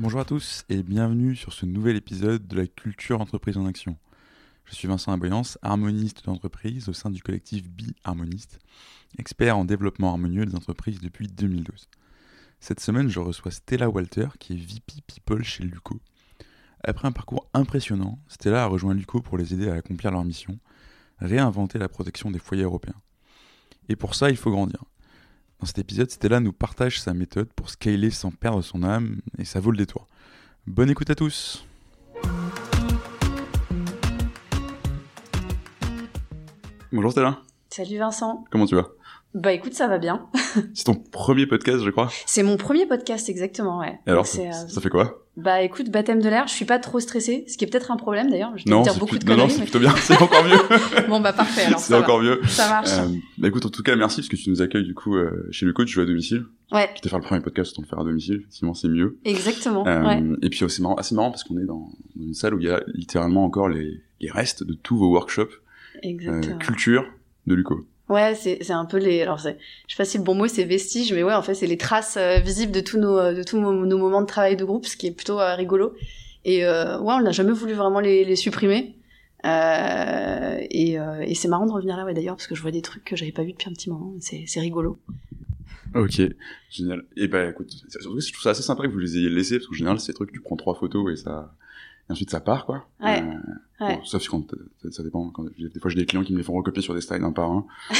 Bonjour à tous et bienvenue sur ce nouvel épisode de la culture entreprise en action. Je suis Vincent Aboyance, harmoniste d'entreprise au sein du collectif Bi-Harmoniste, expert en développement harmonieux des entreprises depuis 2012. Cette semaine, je reçois Stella Walter, qui est VP People chez Luco. Après un parcours impressionnant, Stella a rejoint Luco pour les aider à accomplir leur mission, réinventer la protection des foyers européens. Et pour ça, il faut grandir. Dans cet épisode, Stella nous partage sa méthode pour scaler sans perdre son âme, et ça vaut le détour. Bonne écoute à tous Bonjour Stella, Salut Vincent. comment tu vas? Bah écoute, ça va bien. C'est ton premier podcast, je crois. C'est mon premier podcast exactement, ouais. Et alors, ça, euh, ça fait quoi? Bah écoute, baptême de l'air, je suis pas trop stressée, ce qui est peut-être un problème d'ailleurs. Je vais Non, dire c'est beaucoup plus- de non, c'est plutôt bien, c'est encore mieux. Bon bah parfait, alors c'est ça va. encore mieux. Ça marche. Euh, bah écoute, en tout cas, merci parce que tu nous accueilles du coup euh, chez Luco, tu joues à domicile. Ouais, Quitte à faire le premier podcast, autant le faire à domicile, effectivement, c'est mieux. exactement. Euh, ouais. Et puis, c'est marrant, assez marrant parce qu'on est dans, dans une salle où il y a littéralement encore les, les restes de tous vos workshops Exactement. culture de Luco. Ouais, c'est un peu les. Alors je sais pas si le bon mot c'est vestiges, mais ouais, en fait c'est les traces euh, visibles de tous nos euh, de tous nos, moments de travail de groupe, ce qui est plutôt euh, rigolo. Et ouais, on n'a jamais voulu vraiment les, supprimer. Et c'est marrant de revenir là, ouais d'ailleurs, parce que je vois des trucs que j'avais pas vu depuis un petit moment. C'est rigolo. Ok, génial. Et bah écoute, c'est- surtout je trouve ça assez sympa que vous les ayez laissés parce qu'en général, des trucs, tu prends trois photos et ça. Et ensuite, ça part, quoi. Ouais, Euh, ouais. bon, sauf quand ça, ça dépend. Quand, des fois, j'ai des clients qui me les font recopier sur des slides un par un.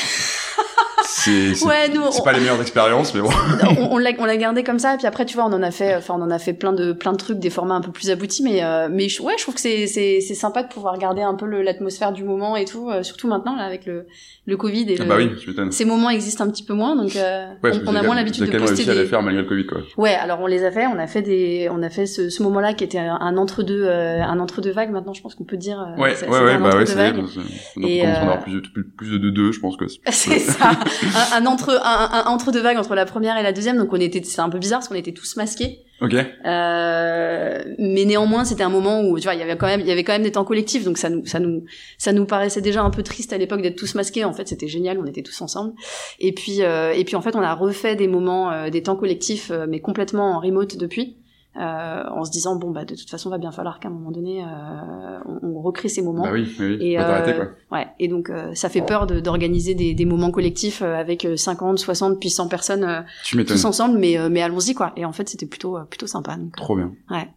c'est c'est Ouais, on- pas les meilleures expériences, mais bon. on, on l'a on l'a gardé comme ça et puis après tu vois on en a fait enfin on en a fait plein de plein de trucs des formats un peu plus aboutis mais euh, mais ouais je trouve que c'est c'est c'est sympa de pouvoir garder un peu l'atmosphère du moment et tout euh, surtout maintenant là avec le le Covid et Ah le- bah oui, ces moments existent un petit peu moins donc euh, Ouais, on, on a moins l'habitude de poster réussi à des les faire malgré le Covid, quoi. ouais alors on les a fait on a fait des on a fait ce, ce moment là qui était un entre deux un entre deux vagues maintenant je pense qu'on peut dire euh, Ouais, ouais, ouais, bah ouais, entre-deux c'est vagues. donc on avoir euh, plus, de- plus, de deux, je pense que C'est ça, un, un entre un, un entre deux vagues entre la première et la deuxième. Donc on était, c'est un peu bizarre parce qu'on était tous masqués. Ok. Euh, mais néanmoins, c'était un moment où tu vois, il y avait quand même, il y avait quand même des temps collectifs. Donc ça nous, ça nous, ça nous paraissait déjà un peu triste à l'époque d'être tous masqués. En fait, c'était génial, on était tous ensemble. Et puis, euh, et puis en fait, on a refait des moments, euh, des temps collectifs, euh, mais complètement en remote depuis. Euh, en se disant bon bah de toute façon va bien falloir qu'à un moment donné euh, on, on recrée ces moments Bah oui, oui, et, euh, quoi. Ouais, et donc euh, ça fait peur de- d'organiser des, des moments collectifs euh, avec euh, 50, 60 puis 100 personnes euh, tous ensemble, mais euh, mais allons-y quoi. Et en fait c'était plutôt euh, plutôt sympa. Donc, euh, Trop bien. Ouais.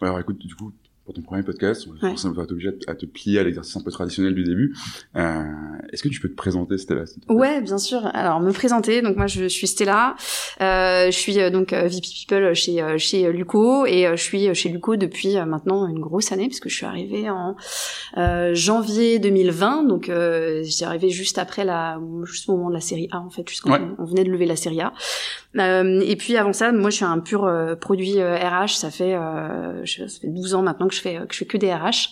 Ouais, alors écoute, du coup, pour ton premier podcast, on va Ouais. forcément va t'obliger à, te- à te plier à l'exercice un peu traditionnel du début. Euh, Est-ce que tu peux te présenter, Stella plaît? Ouais, bien sûr. Alors me présenter. Donc moi je suis Stella. Euh, je suis euh, donc euh, VP People chez euh, chez Luco et je suis chez Luco depuis maintenant une grosse année puisque je suis arrivée en euh, janvier 2020. Donc euh, j'y arrivée juste après la juste au moment de la série A en fait, juste quand Ouais. on venait de lever la série A. Euh, et puis avant ça, moi je suis un pur euh, produit euh, RH. Ça fait euh, je- ça fait 12 ans maintenant que je fais que je fais que des RH.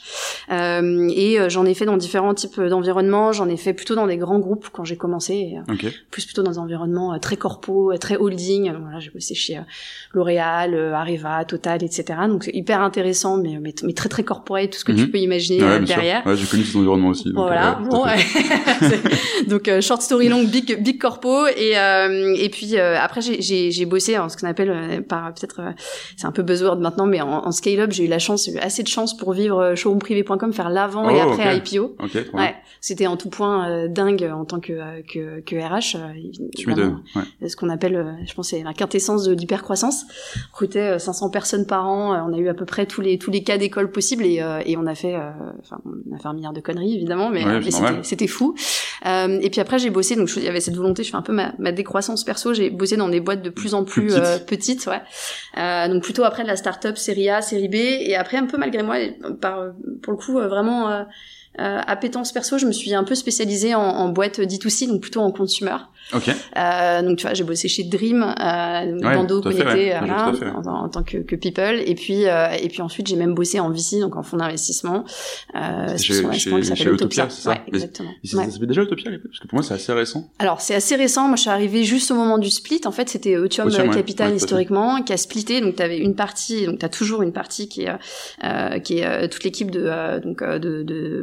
Euh, et euh, j'en ai fait dans différents types d'environnements. J'en ai fait plutôt dans des grands groupes quand j'ai commencé. Et, euh, Ok. plus plutôt dans des environnements euh, très corpo, euh, très holding. Donc, Voilà, j'ai bossé chez euh, L'Oréal, euh, Areva, Total, etc. Donc c'est hyper intéressant, mais, mais, mais très très corporate, tout ce que tu Mhm. peux imaginer Ouais, euh, derrière. Ouais, j'ai connu cet environnement aussi. donc, Voilà. euh, Bon, ouais. Donc euh, short story long, big big corpo et euh, et puis euh, après j'ai j'ai j'ai bossé en ce qu'on appelle euh, par peut-être euh, c'est un peu buzzword maintenant, mais en, en scale up j'ai eu la chance, j'ai eu assez de chance pour vivre euh, showroomprivé.com, faire l'avant et Oh, après ok. IPO. Ok, trop bien. Ouais, c'était en tout point dingue en tant que que, que RH. Tu. Ouais. ce qu'on appelle, je pense, c'est la quintessence de l'hypercroissance. Recruter euh, 500 personnes par an, on a eu à peu près tous les tous les cas d'école possibles et, euh, et on a fait, euh, enfin, on a fait un milliard de conneries évidemment, mais, Ouais, mais c'était fou. Euh, et puis après j'ai bossé, donc il y avait cette volonté, je fais un peu ma, ma décroissance perso. J'ai bossé dans des boîtes de plus en Plus euh, petites, ouais. Euh, donc plutôt après de la start-up série A, série B, et après un peu malgré moi, par pour le coup euh, vraiment. Euh, euh, appétence perso, je me suis un peu spécialisée en, en boîte D2C, donc plutôt en consumer. Ok. Euh, donc tu vois, j'ai bossé chez Dream, euh, Ouais, Bando connecté, ouais. voilà, ouais. en, en tant que, que people. Et puis euh, et puis ensuite j'ai même bossé en VC, donc en fonds d'investissement. Euh, chez- qui s'appelle Utopia, c'est ça? Ouais, Mais- exactement. Ça, Ouais. ça s'appelait déjà Utopia à l'époque? Parce que pour moi, c'est assez récent. Alors c'est assez récent. Moi, je suis arrivée juste au moment du split. En fait, c'était Eutium. Capital historiquement qui a splitté. Donc, tu avais une partie. Donc, tu as toujours une partie qui est euh, qui est euh, toute l'équipe de euh, donc euh, de, de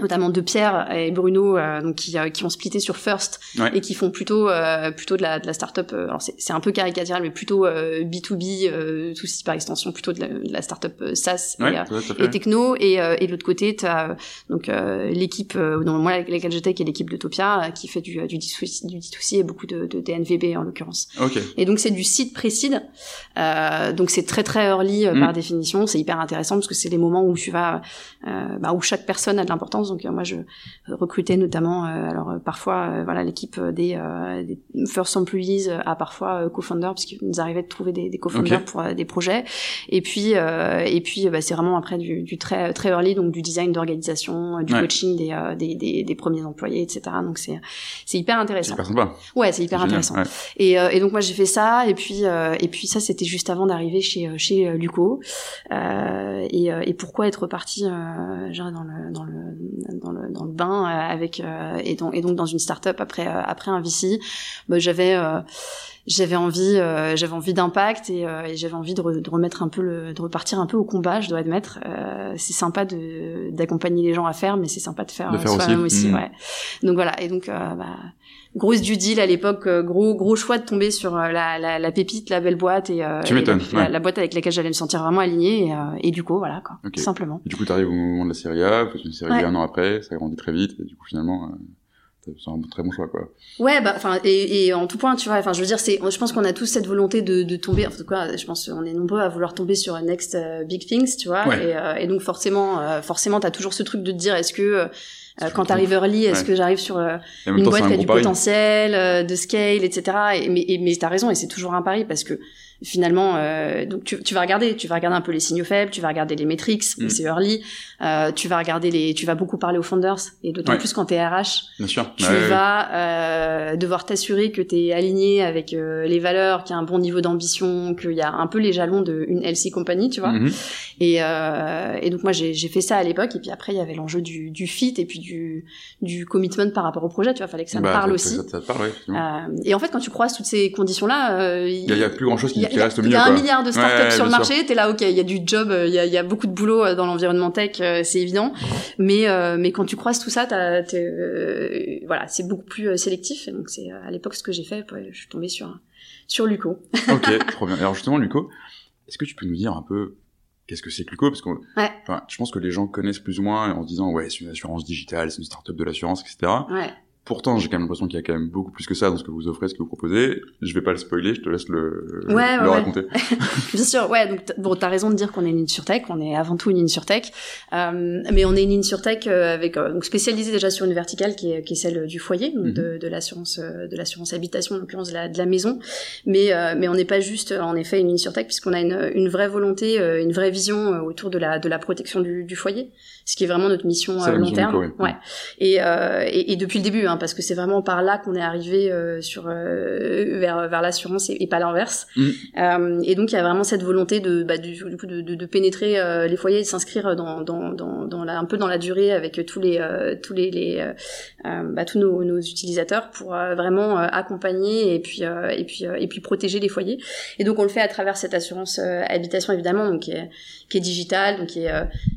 notamment de Pierre et Bruno euh, donc qui, euh, qui ont splitté sur First Ouais. et qui font plutôt euh, plutôt de la de la startup euh, alors c'est c'est un peu caricatural mais plutôt euh, B2B euh, tout par extension plutôt de la, de la startup euh, SaaS Ouais, et, euh, et techno et, euh, et de l'autre côté tu as donc euh, l'équipe euh, dont moi avec laquelle j'étais qui est l'équipe de Topia euh, qui fait du du D2C, du D2C et beaucoup de, de DNVB en l'occurrence Ok. et donc c'est du site précide, euh, donc c'est très très early euh, Mm. par définition. C'est hyper intéressant parce que c'est les moments où tu vas, euh, bah, où chaque personne a de l'importance. Donc euh, moi je recrutais notamment, euh, alors euh, parfois euh, voilà l'équipe euh, des, euh, des first employees euh, à parfois euh, co-founders parce qu'il nous arrivait de trouver des, des co-founders pour euh, des projets. Et puis euh, et puis euh, bah, c'est vraiment après du, du très très early donc du design d'organisation, euh, du Ouais. coaching des, euh, des, des des premiers employés, etc. Donc c'est c'est hyper C'est intéressant. hyper sympa. Ouais, c'est hyper C'est intéressant. ouais. Et, euh, et donc moi j'ai fait ça et puis euh, et puis ça c'était juste avant d'arriver chez euh, chez euh, Luco euh, et, euh, et pourquoi être parti euh, le dans le dans le dans le bain euh, avec euh, et donc et donc dans une start-up après euh, après un VC bah, j'avais euh, j'avais envie euh, j'avais envie d'impact et, euh, et j'avais envie de, re- de remettre un peu le de repartir un peu au combat je dois admettre euh, c'est sympa de d'accompagner les gens à faire mais c'est sympa de faire, faire aussi. soi-même aussi, Mm. ouais donc voilà et donc euh, bah, grosse du deal à l'époque, euh, gros gros choix de tomber sur euh, la, la, la pépite, la belle boîte et, euh, Tu et la, ouais. la boîte avec laquelle j'allais me sentir vraiment alignée et, euh, et du coup voilà quoi, Ok. tout simplement. Et du coup, tu arrives au moment de la série A, fais une série Ouais. Un an après, ça grandit très vite, et du coup, finalement, c'est un très bon choix, quoi. Ouais bah enfin et, et en tout point tu vois enfin je veux dire c'est je pense qu'on a tous cette volonté de, de tomber en tout cas je pense qu'on est nombreux à vouloir tomber sur next big things tu vois Ouais. et, euh, et donc forcément euh, forcément t'as toujours ce truc de te dire est-ce que euh, Est-ce que quand je t'arrives early, est-ce Ouais. que j'arrive sur euh, une boîte qui a du pari. potentiel, euh, de scale, etc. Et, mais mais t'as raison, et c'est toujours un pari parce que finalement, euh, donc tu, tu vas regarder, tu vas regarder un peu les signaux faibles, tu vas regarder les metrics, Mm. c'est early, euh, tu vas regarder les, tu vas beaucoup parler aux founders et d'autant Ouais. plus quand t'es RH, Bien sûr. tu Ouais, ouais. vas euh, devoir t'assurer que t'es aligné avec euh, les valeurs, qu'il y a un bon niveau d'ambition, qu'il y a un peu les jalons d'une LC compagnie, tu vois. Mhm. Et, euh, et donc moi j'ai fait ça à l'époque et puis après il y avait l'enjeu du, du fit et puis du, du commitment par rapport au projet, tu vois, fallait que ça me Bah, parle aussi. Ça, ça te parle. Euh, et en fait, quand tu croises toutes ces conditions-là, euh, il y a- il y a plus grand-chose qui- il y a- qui il y a- Il y un quoi. milliard de startups Ouais, sur le marché. T'es là, ok, il y a du job, euh, il y a, il y a beaucoup de boulot euh, dans l'environnement tech, euh, c'est évident. Mais euh, mais quand tu croises tout ça, t'as, euh, voilà, c'est beaucoup plus sélectif. Et donc c'est à l'époque ce que j'ai fait. je suis tombée sur sur Luco. ok, trop bien. Alors justement, Luco, est-ce que tu peux nous dire un peu qu'est-ce que c'est que Luco? Parce que Ouais. enfin, je pense que les gens connaissent plus ou moins en se disant ouais, c'est une assurance digitale, c'est une start-up de l'assurance, etc. Ouais. Pourtant, j'ai quand même l'impression qu'il y a quand même beaucoup plus que ça dans ce que vous offrez, ce que vous proposez. Je vais pas le spoiler, je te laisse le, Ouais, ouais, le ouais. raconter. Bien sûr, ouais. Donc bon, t'as raison de dire qu'on est une insurtech. On est avant tout une insurtech, euh, mais on est une insurtech euh, avec euh, donc spécialisée déjà sur une verticale qui est, qui est celle du foyer, donc Mhm. de, de l'assurance euh, de l'assurance habitation, en l'occurrence de la, de la maison. Mais euh, mais on n'est pas juste en effet une insurtech puisqu'on a une, une vraie volonté, une vraie vision autour de la de la protection du, du foyer, ce qui est vraiment notre mission euh, long terme. Oui. Ouais. Et, euh, et, et depuis le début, hein, parce que c'est vraiment par là qu'on est arrivé euh, sur euh, vers vers l'assurance et, et pas l'inverse. Mm. Euh, et donc il y a vraiment cette volonté de bah, du, du coup de, de, de pénétrer les foyers, et de s'inscrire dans dans dans, dans la, un peu dans la durée avec tous les tous les, les bah, tous nos, nos utilisateurs pour vraiment accompagner et puis euh, et puis euh, et puis protéger les foyers. Et donc on le fait à travers cette assurance habitation évidemment, donc qui est qui est digitale, donc qui est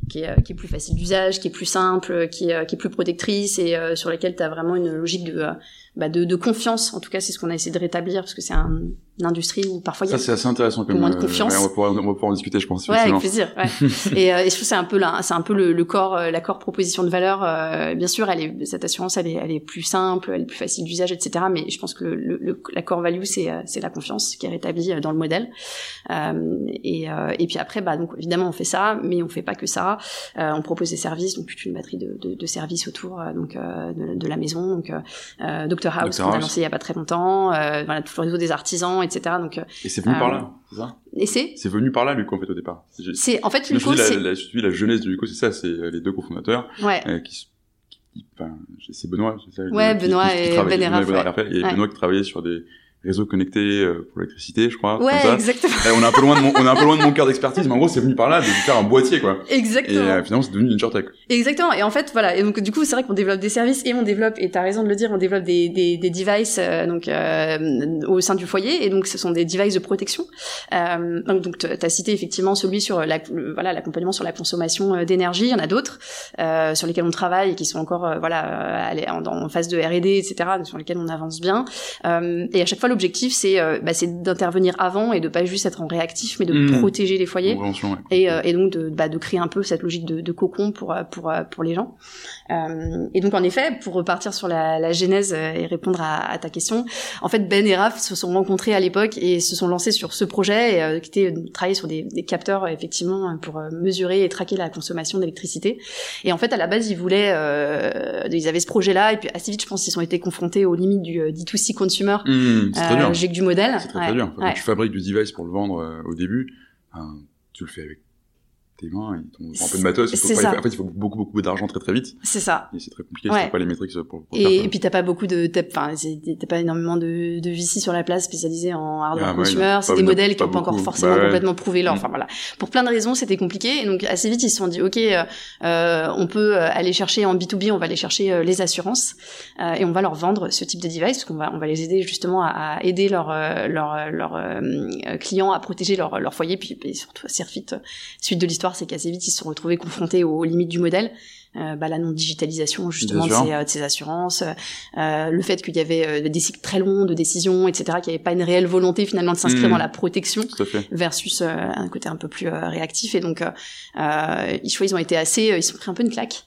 qui est, euh, qui est plus facile d'usage, qui est plus simple, qui est, euh, est plus protectrice et euh, sur laquelle tu as vraiment une logique de, euh, bah, de, de confiance. En tout cas, c'est ce qu'on a essayé de rétablir parce que c'est un, une industrie où parfois il y a Ça, c'est assez intéressant comme moins de euh, confiance. ouais, on, va pouvoir, on va pouvoir en discuter, je pense. Ouais, avec plaisir. Ouais. et, euh, et je trouve que c'est un peu là, c'est un peu le, le corps, euh, la corps proposition de valeur. euh, bien sûr, elle est cette assurance, elle est, elle est plus simple, elle est plus facile d'usage, etc. Mais je pense que le, le- la core value, c'est, euh, c'est la confiance qui est rétablie euh, dans le modèle. Euh, et, euh, et puis après, bah donc évidemment, on fait ça, mais on fait pas que ça. Euh, on propose des services, donc toute une batterie de, de, de services autour, euh, donc euh, de, de la maison, donc euh, euh, Dr House qu'on a lancé il y a pas très longtemps, euh, voilà tout le réseau des artisans, etc. Donc euh, Et c'est venu par Euh, là, c'est ça? et c'est, C'est venu par là, Luco, en fait, au départ. C'est en fait Luco, c'est la, la, je suis dit, la jeunesse de Luco, c'est ça, c'est euh, les deux cofondateurs, ouais. euh, qui, enfin, c'est Benoît, c'est ça Ouais, Benoît qui- qui et Ben ouais. Eraf, et. Benoît qui travaillait sur des, réseaux connectés pour l'électricité, je crois. Ouais, exactement. on est un peu loin de mon, on est un peu loin de mon cœur d'expertise, mais en gros, c'est venu par là de faire un boîtier, quoi. Exactement. Et finalement, c'est devenu une tech. Exactement. Et en fait, voilà. Et donc, du coup, c'est vrai qu'on développe des services et on développe, et t'as raison de le dire, on développe des, des, des devices, donc, au sein du foyer. Et donc, ce sont des devices de protection. donc, donc t'as cité effectivement celui sur la, voilà, l'accompagnement sur la consommation d'énergie. Il y en a d'autres, sur lesquels on travaille et qui sont encore, voilà, en, en phase de R&D, etc., sur lesquels on avance bien. Euh, et à chaque fois, l'objectif, c'est euh, bah, d'intervenir avant et de pas juste être en réactif, mais de mmh. protéger les foyers. Et, euh, et, donc de, bah, de créer un peu cette logique de, de cocon pour, pour, pour les gens. Euh, et donc en effet, pour repartir sur la, la genèse et répondre à, à, ta question, en fait Ben et Raph se sont rencontrés à l'époque et se sont lancés sur ce projet qui était de travailler sur des, des, capteurs effectivement pour mesurer et traquer la consommation d'électricité. Et en fait à la base ils voulaient, ils avaient ce projet-là et puis assez vite je pense qu'ils ont été confrontés aux limites du D2C consumer. Mmh, très dur. Du modèle. C'est très, très dur. Quand tu fabriques du device pour le vendre au début, tu le fais avec tes mains, ils t'ont un peu de matos. Il faut pas, en fait, il faut beaucoup, beaucoup d'argent très, très vite. C'est ça. Et c'est très compliqué, ouais. pas les métriques pour, pour et, et, puis t'as pas beaucoup de, enfin, t'as pas énormément de, de VC sur la place spécialisés en hardware ah, consumer. c'est des modèles qui ont pas encore forcément bah, complètement prouvé leur, mm. enfin voilà. Pour plein de raisons, c'était compliqué. Et donc, assez vite, ils se sont dit, OK, euh, euh on peut euh, aller chercher en B2B, on va aller chercher euh, les assurances, euh, et on va leur vendre ce type de device, parce qu'on va, on va les aider justement à, à aider leurs, leurs, leurs clients à protéger leur, leur foyer, puis, et surtout, assez vite, suite de l'histoire, c'est qu'assez vite, ils se sont retrouvés confrontés aux limites du modèle. Euh, bah, la non-digitalisation justement de ces, euh, de ces, assurances, euh, le fait qu'il y avait des cycles très longs de décisions, etc., qu'il n'y avait pas une réelle volonté finalement de s'inscrire mmh. dans la protection versus un côté un peu plus réactif. Et donc, ils, ils ont été assez, ils sont pris un peu une claque.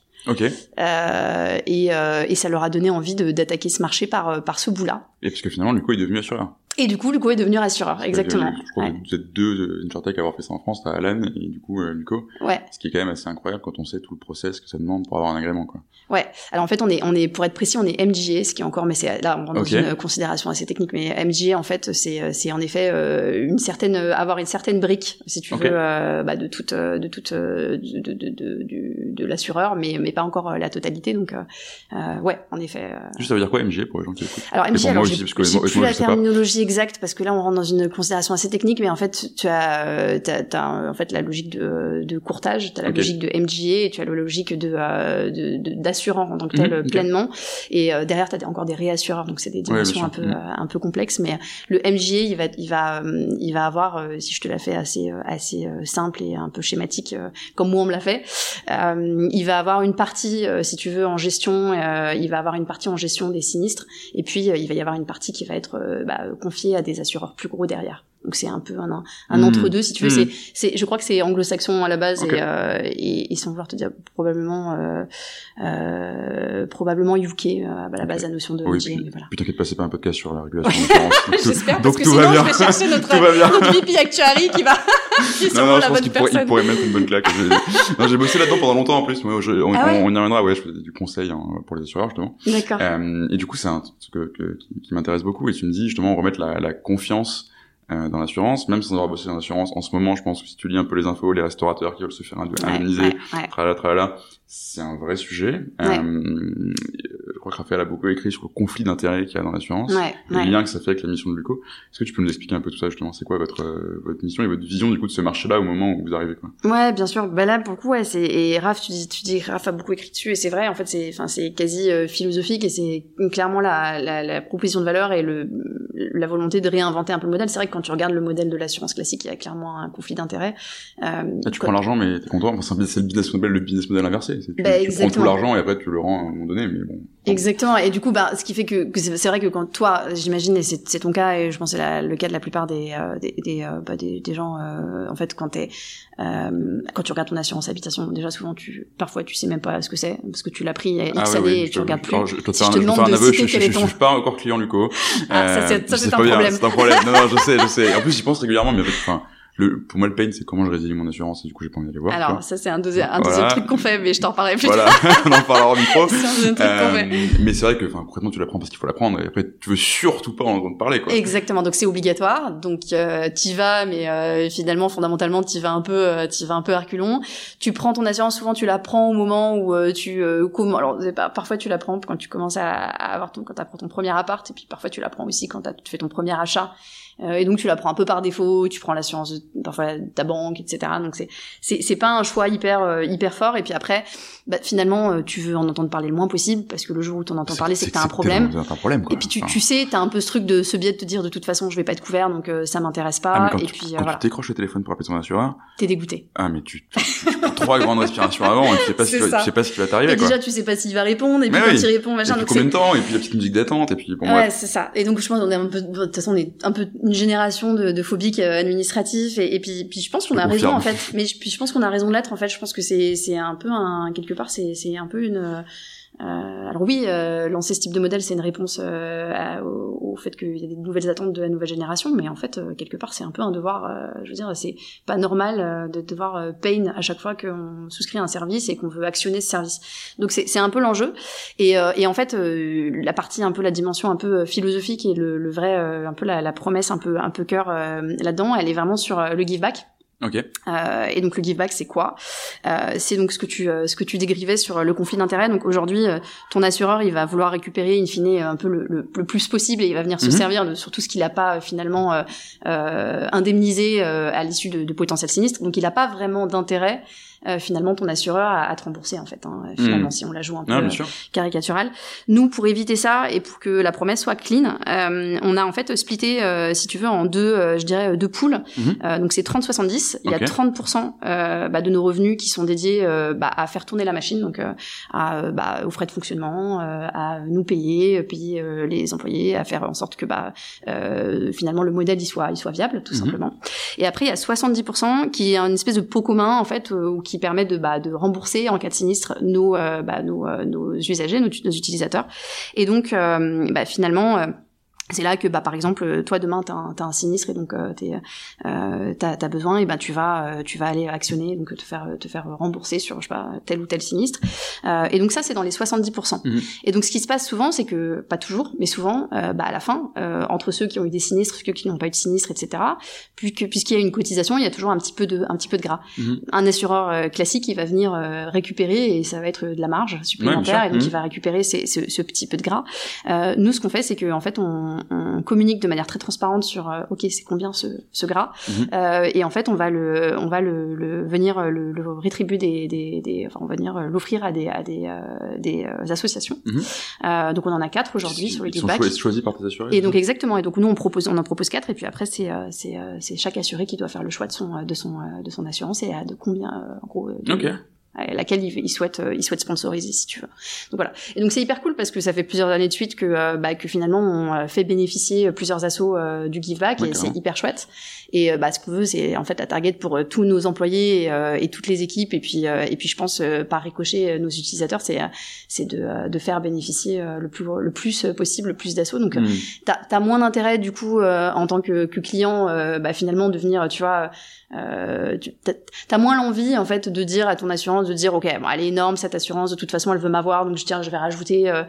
Et, et ça leur a donné envie d'attaquer ce marché par, par ce bout-là. Et parce que finalement, Luco est devenu assureur. Et du coup, Luco est devenu assureur, exactement. Je crois que vous êtes deux InsurTech à avoir fait ça en France, t'as Alan et du coup euh, Luco. Ouais. Ce qui est quand même assez incroyable quand on sait tout le process que ça demande pour avoir un agrément, quoi. Ouais. Alors en fait, on est, on est, pour être précis, on est MGA, ce qui est encore, mais c'est là, on rentre dans une considération assez technique, mais MGA en fait, c'est, c'est en effet euh, une certaine, avoir une certaine brique, si tu veux, euh, bah, de toute, de toute, de, de, de, de, de l'assureur, mais, mais pas encore la totalité. Donc, ouais, en effet. Juste, ça veut dire quoi MGA pour les gens qui écoutent? Alors MGA, alors, j'ai plus la terminologie exacte parce que là, on rentre dans une considération assez technique, mais en fait, tu as, t'as, as, en fait la logique de, de courtage, tu as la logique de MGA et tu as la logique de, de, d'assurant en tant que tel mhm, pleinement. Et euh, derrière, tu as encore des réassureurs, donc c'est des dimensions un peu mhm. euh, un peu complexes. Mais le MGA, il va il va il va avoir, si je te la fais assez assez simple et un peu schématique, comme moi on me l'a fait, il va avoir une partie, si tu veux, en gestion. il va avoir une partie en gestion des sinistres, et puis il va y avoir une partie qui va être bah, à des assureurs plus gros derrière. Donc c'est un peu un, un hmm. entre deux si tu veux. C'est, hmm. c'est, je crois que c'est anglo-saxon à la base et, euh, et, et, sans vouloir te dire probablement euh, euh, probablement UK euh, à la base la notion de. Oui, puis, voilà. t'inquiète pas, c'est pas un podcast sur la régulation. J'espère parce que tout sinon va bien. je vais chercher notre, notre VP actuary qui va. qui non, non, je pense qu'il pourrait, il pourrait mettre une bonne claque. j'ai bossé là-dedans pendant longtemps en plus. Je, on, ah ouais on, y reviendra. Ouais, je faisais du conseil hein, pour les assureurs justement. D'accord. Euh, et du coup, c'est un truc que, que, qui, m'intéresse beaucoup. Et tu me dis justement remettre la, la confiance euh, dans l'assurance, même sans avoir bossé dans l'assurance. En ce moment, je pense que si tu lis un peu les infos, les restaurateurs qui veulent se faire indemniser, ouais, ouais, tralala, tralala, c'est un vrai sujet. Euh, crois que Raphaël a beaucoup écrit sur le conflit d'intérêts qu'il y a dans l'assurance, le lien que ça fait avec la mission de Luco. Est-ce que tu peux nous expliquer un peu tout ça justement? C'est quoi votre euh, votre mission et votre vision du coup de ce marché-là au moment où vous arrivez quoi? Ouais, bien sûr. Ben là, pour le coup, ouais, c'est et Raph, tu dis, tu dis, Raph a beaucoup écrit dessus et c'est vrai. En fait, c'est, enfin, c'est quasi euh, philosophique et c'est clairement la, la, la proposition de valeur et le la volonté de réinventer un peu le modèle. C'est vrai que quand tu regardes le modèle de l'assurance classique, il y a clairement un conflit d'intérêts. Euh, tu prends l'argent, mais t'es content. Enfin, c'est le business model, le business model inversé. Tu, bah, tu prends tout l'argent et après tu le rends à un moment donné, mais bon. Exactement. Et du coup, bah, ce qui fait que, que c'est vrai que quand toi, j'imagine, et c'est ton cas, et je pense que c'est le cas de la plupart des euh, des, des, euh, bah, des, des, gens, euh, en fait, quand t'es euh, quand tu regardes ton assurance habitation, déjà souvent tu, parfois tu sais même pas ce que c'est parce que tu l'as pris il y a X ah années et tu regardes plus. je, te, je te demande de citer quel est ton. Je suis pas encore client Luco. Ah, ça c'est un problème. C'est un problème. Non, non, je sais, je sais. En plus, j'y pense régulièrement, mais enfin le, pour moi, le pain, c'est comment je résilie mon assurance et du coup, j'ai pas envie d'aller voir. Alors, ça, c'est un, deuxième, un deuxième truc qu'on fait, mais je t'en parlerai plus Voilà, on en parlera au micro. c'est un deuxième truc qu'on fait. Euh, mais c'est vrai que, enfin, concrètement, tu l'apprends parce qu'il faut l'apprendre et après, tu veux surtout pas en entendre parler, quoi. Exactement. Donc, c'est obligatoire. Donc, euh, t'y vas, mais euh, finalement, fondamentalement, t'y vas un peu, euh, t'y vas un peu reculons. Tu prends ton assurance, souvent, tu la prends au moment où euh, tu, euh, comment, alors, pas, parfois, tu la prends quand tu commences à, avoir ton, quand t'apprends ton premier appart, et puis parfois, tu la prends aussi quand t'as- tu fais ton premier achat. Euh, et donc tu la prends un peu par défaut, tu prends l'assurance de- parfois ta banque, etc. Donc c'est c'est c'est pas un choix hyper euh, hyper fort. Et puis après, bah, finalement, euh, tu veux en entendre parler le moins possible parce que le jour où t'en entends parler, c'est que t'as un problème. Un problème, quoi. Et puis tu, Enfin, tu sais, t'as un peu ce truc de ce biais de te dire de toute façon je vais pas être couvert donc euh, ça m'intéresse ah, pas. mais quand et tu, puis euh, quand voilà, tu décroches le téléphone pour appeler ton assureur, t'es dégoûté. ah, mais tu, tu, tu prends trois grandes respirations avant et tu sais pas si tu, tu sais pas tu vas Et t'arriver, quoi. déjà tu sais pas s'il va répondre et puis Mais quand oui. il répond Et machin puis donc combien de temps, et puis la petite musique d'attente, et puis bon, Ouais, c'est ça. Et donc je pense qu'on est un peu, de toute façon, on est un peu une génération de, de phobiques administratifs et, et puis, puis je pense qu'on a raison en fait. Mais je, puis je pense qu'on a raison de l'être en fait. Je pense que c'est c'est un peu un quelque part c'est c'est un peu une euh, alors oui, euh, lancer ce type de modèle, c'est une réponse euh, au, au fait qu'il y a des nouvelles attentes de la nouvelle génération, mais en fait, euh, quelque part, c'est un peu un devoir. euh, je veux dire, c'est pas normal euh, de devoir pain à chaque fois qu'on souscrit un service et qu'on veut actionner ce service. Donc c'est un peu l'enjeu. Et, et en fait, la partie un peu la dimension un peu philosophique et le, le vrai un peu la, la promesse un peu un peu cœur là-dedans, elle est vraiment sur le give back. Ok. Euh, et donc le give back, c'est quoi? Euh, C'est donc ce que tu euh, ce que tu décrivais sur le conflit d'intérêts. Donc aujourd'hui, euh, ton assureur, il va vouloir récupérer in fine euh, un peu le, le, le plus possible et il va venir se Mhm. servir de sur tout ce qu'il n'a pas euh, finalement indemnisé euh, à l'issue de, de potentiels sinistres. Donc il n'a pas vraiment d'intérêt. Euh, finalement ton assureur à, à te rembourser en fait hein, finalement Mhm. si on la joue un peu Non, euh, bien sûr. caricatural. Nous, pour éviter ça et pour que la promesse soit clean, euh, on a en fait splitté, euh, si tu veux, en deux, euh, je dirais, euh, deux poules. Euh, donc c'est 30-70. Il y a Ok. 30% euh, bah, de nos revenus qui sont dédiés euh, bah, à faire tourner la machine, donc euh, à, euh, bah, aux frais de fonctionnement, euh, à nous payer, euh, payer euh, les employés, à faire en sorte que bah, euh, finalement le modèle il soit, il soit viable, tout Mhm. simplement. Et après, il y a 70% qui est une espèce de pot commun, en fait, euh, ou qui permet de, bah, de rembourser en cas de sinistre nos, euh, bah, euh, usagers, nos, nos utilisateurs. Et donc, euh, bah, finalement... c'est là que, bah, par exemple, euh, toi demain t'as un, un sinistre et donc euh, t'es, euh, t'as, besoin et bah tu vas, euh, tu vas aller actionner donc te faire, te faire rembourser sur je sais pas tel ou tel sinistre. Euh, et donc ça c'est dans les 70%. Mhm. Et donc ce qui se passe souvent c'est que pas toujours, mais souvent, bah à la fin, euh, entre ceux qui ont eu des sinistres, ceux qui n'ont pas eu de sinistre, etc. Puisque puisqu'il y a une cotisation, il y a toujours un petit peu de, un petit peu de gras. Mhm. Un assureur classique, il va venir récupérer et ça va être de la marge supplémentaire et donc Mhm. il va récupérer ces- ce, ce petit peu de gras. Euh, nous, ce qu'on fait, c'est qu'en fait, on, on communique de manière très transparente sur, euh, ok, c'est combien ce, ce gras, Mhm. Euh, et en fait, on va le, on va le, le venir euh, le, le rétribuer des, des, des, enfin, on va venir euh, l'offrir à des, à des, euh, des euh, associations. Mhm. Euh, donc, on en a quatre aujourd'hui sur le Ils sont choisis, par tes assurés. Et donc exactement. Et donc nous on propose, on en propose quatre. Et puis après c'est c'est c'est chaque assuré qui doit faire le choix de son de son de son assurance et à de combien en gros. de-. Laquelle il, il souhaite euh, il souhaite sponsoriser si tu veux. Donc voilà. Et donc c'est hyper cool parce que ça fait plusieurs années de suite que euh, bah, que finalement on euh, fait bénéficier plusieurs assos du give back et c'est hyper chouette. Et bah ce qu'on veut c'est en fait la target pour tous nos employés et, et toutes les équipes et puis et puis je pense par ricochet euh, nos utilisateurs c'est c'est de de faire bénéficier le plus le plus possible le plus d'assauts. Donc Mhm. t'as as moins d'intérêt du coup en tant que, que client bah, finalement de venir tu vois euh, t'as moins l'envie en fait de dire à ton assurance de dire ok bon elle est énorme cette assurance de toute façon elle veut m'avoir donc je tiens je vais rajouter euh,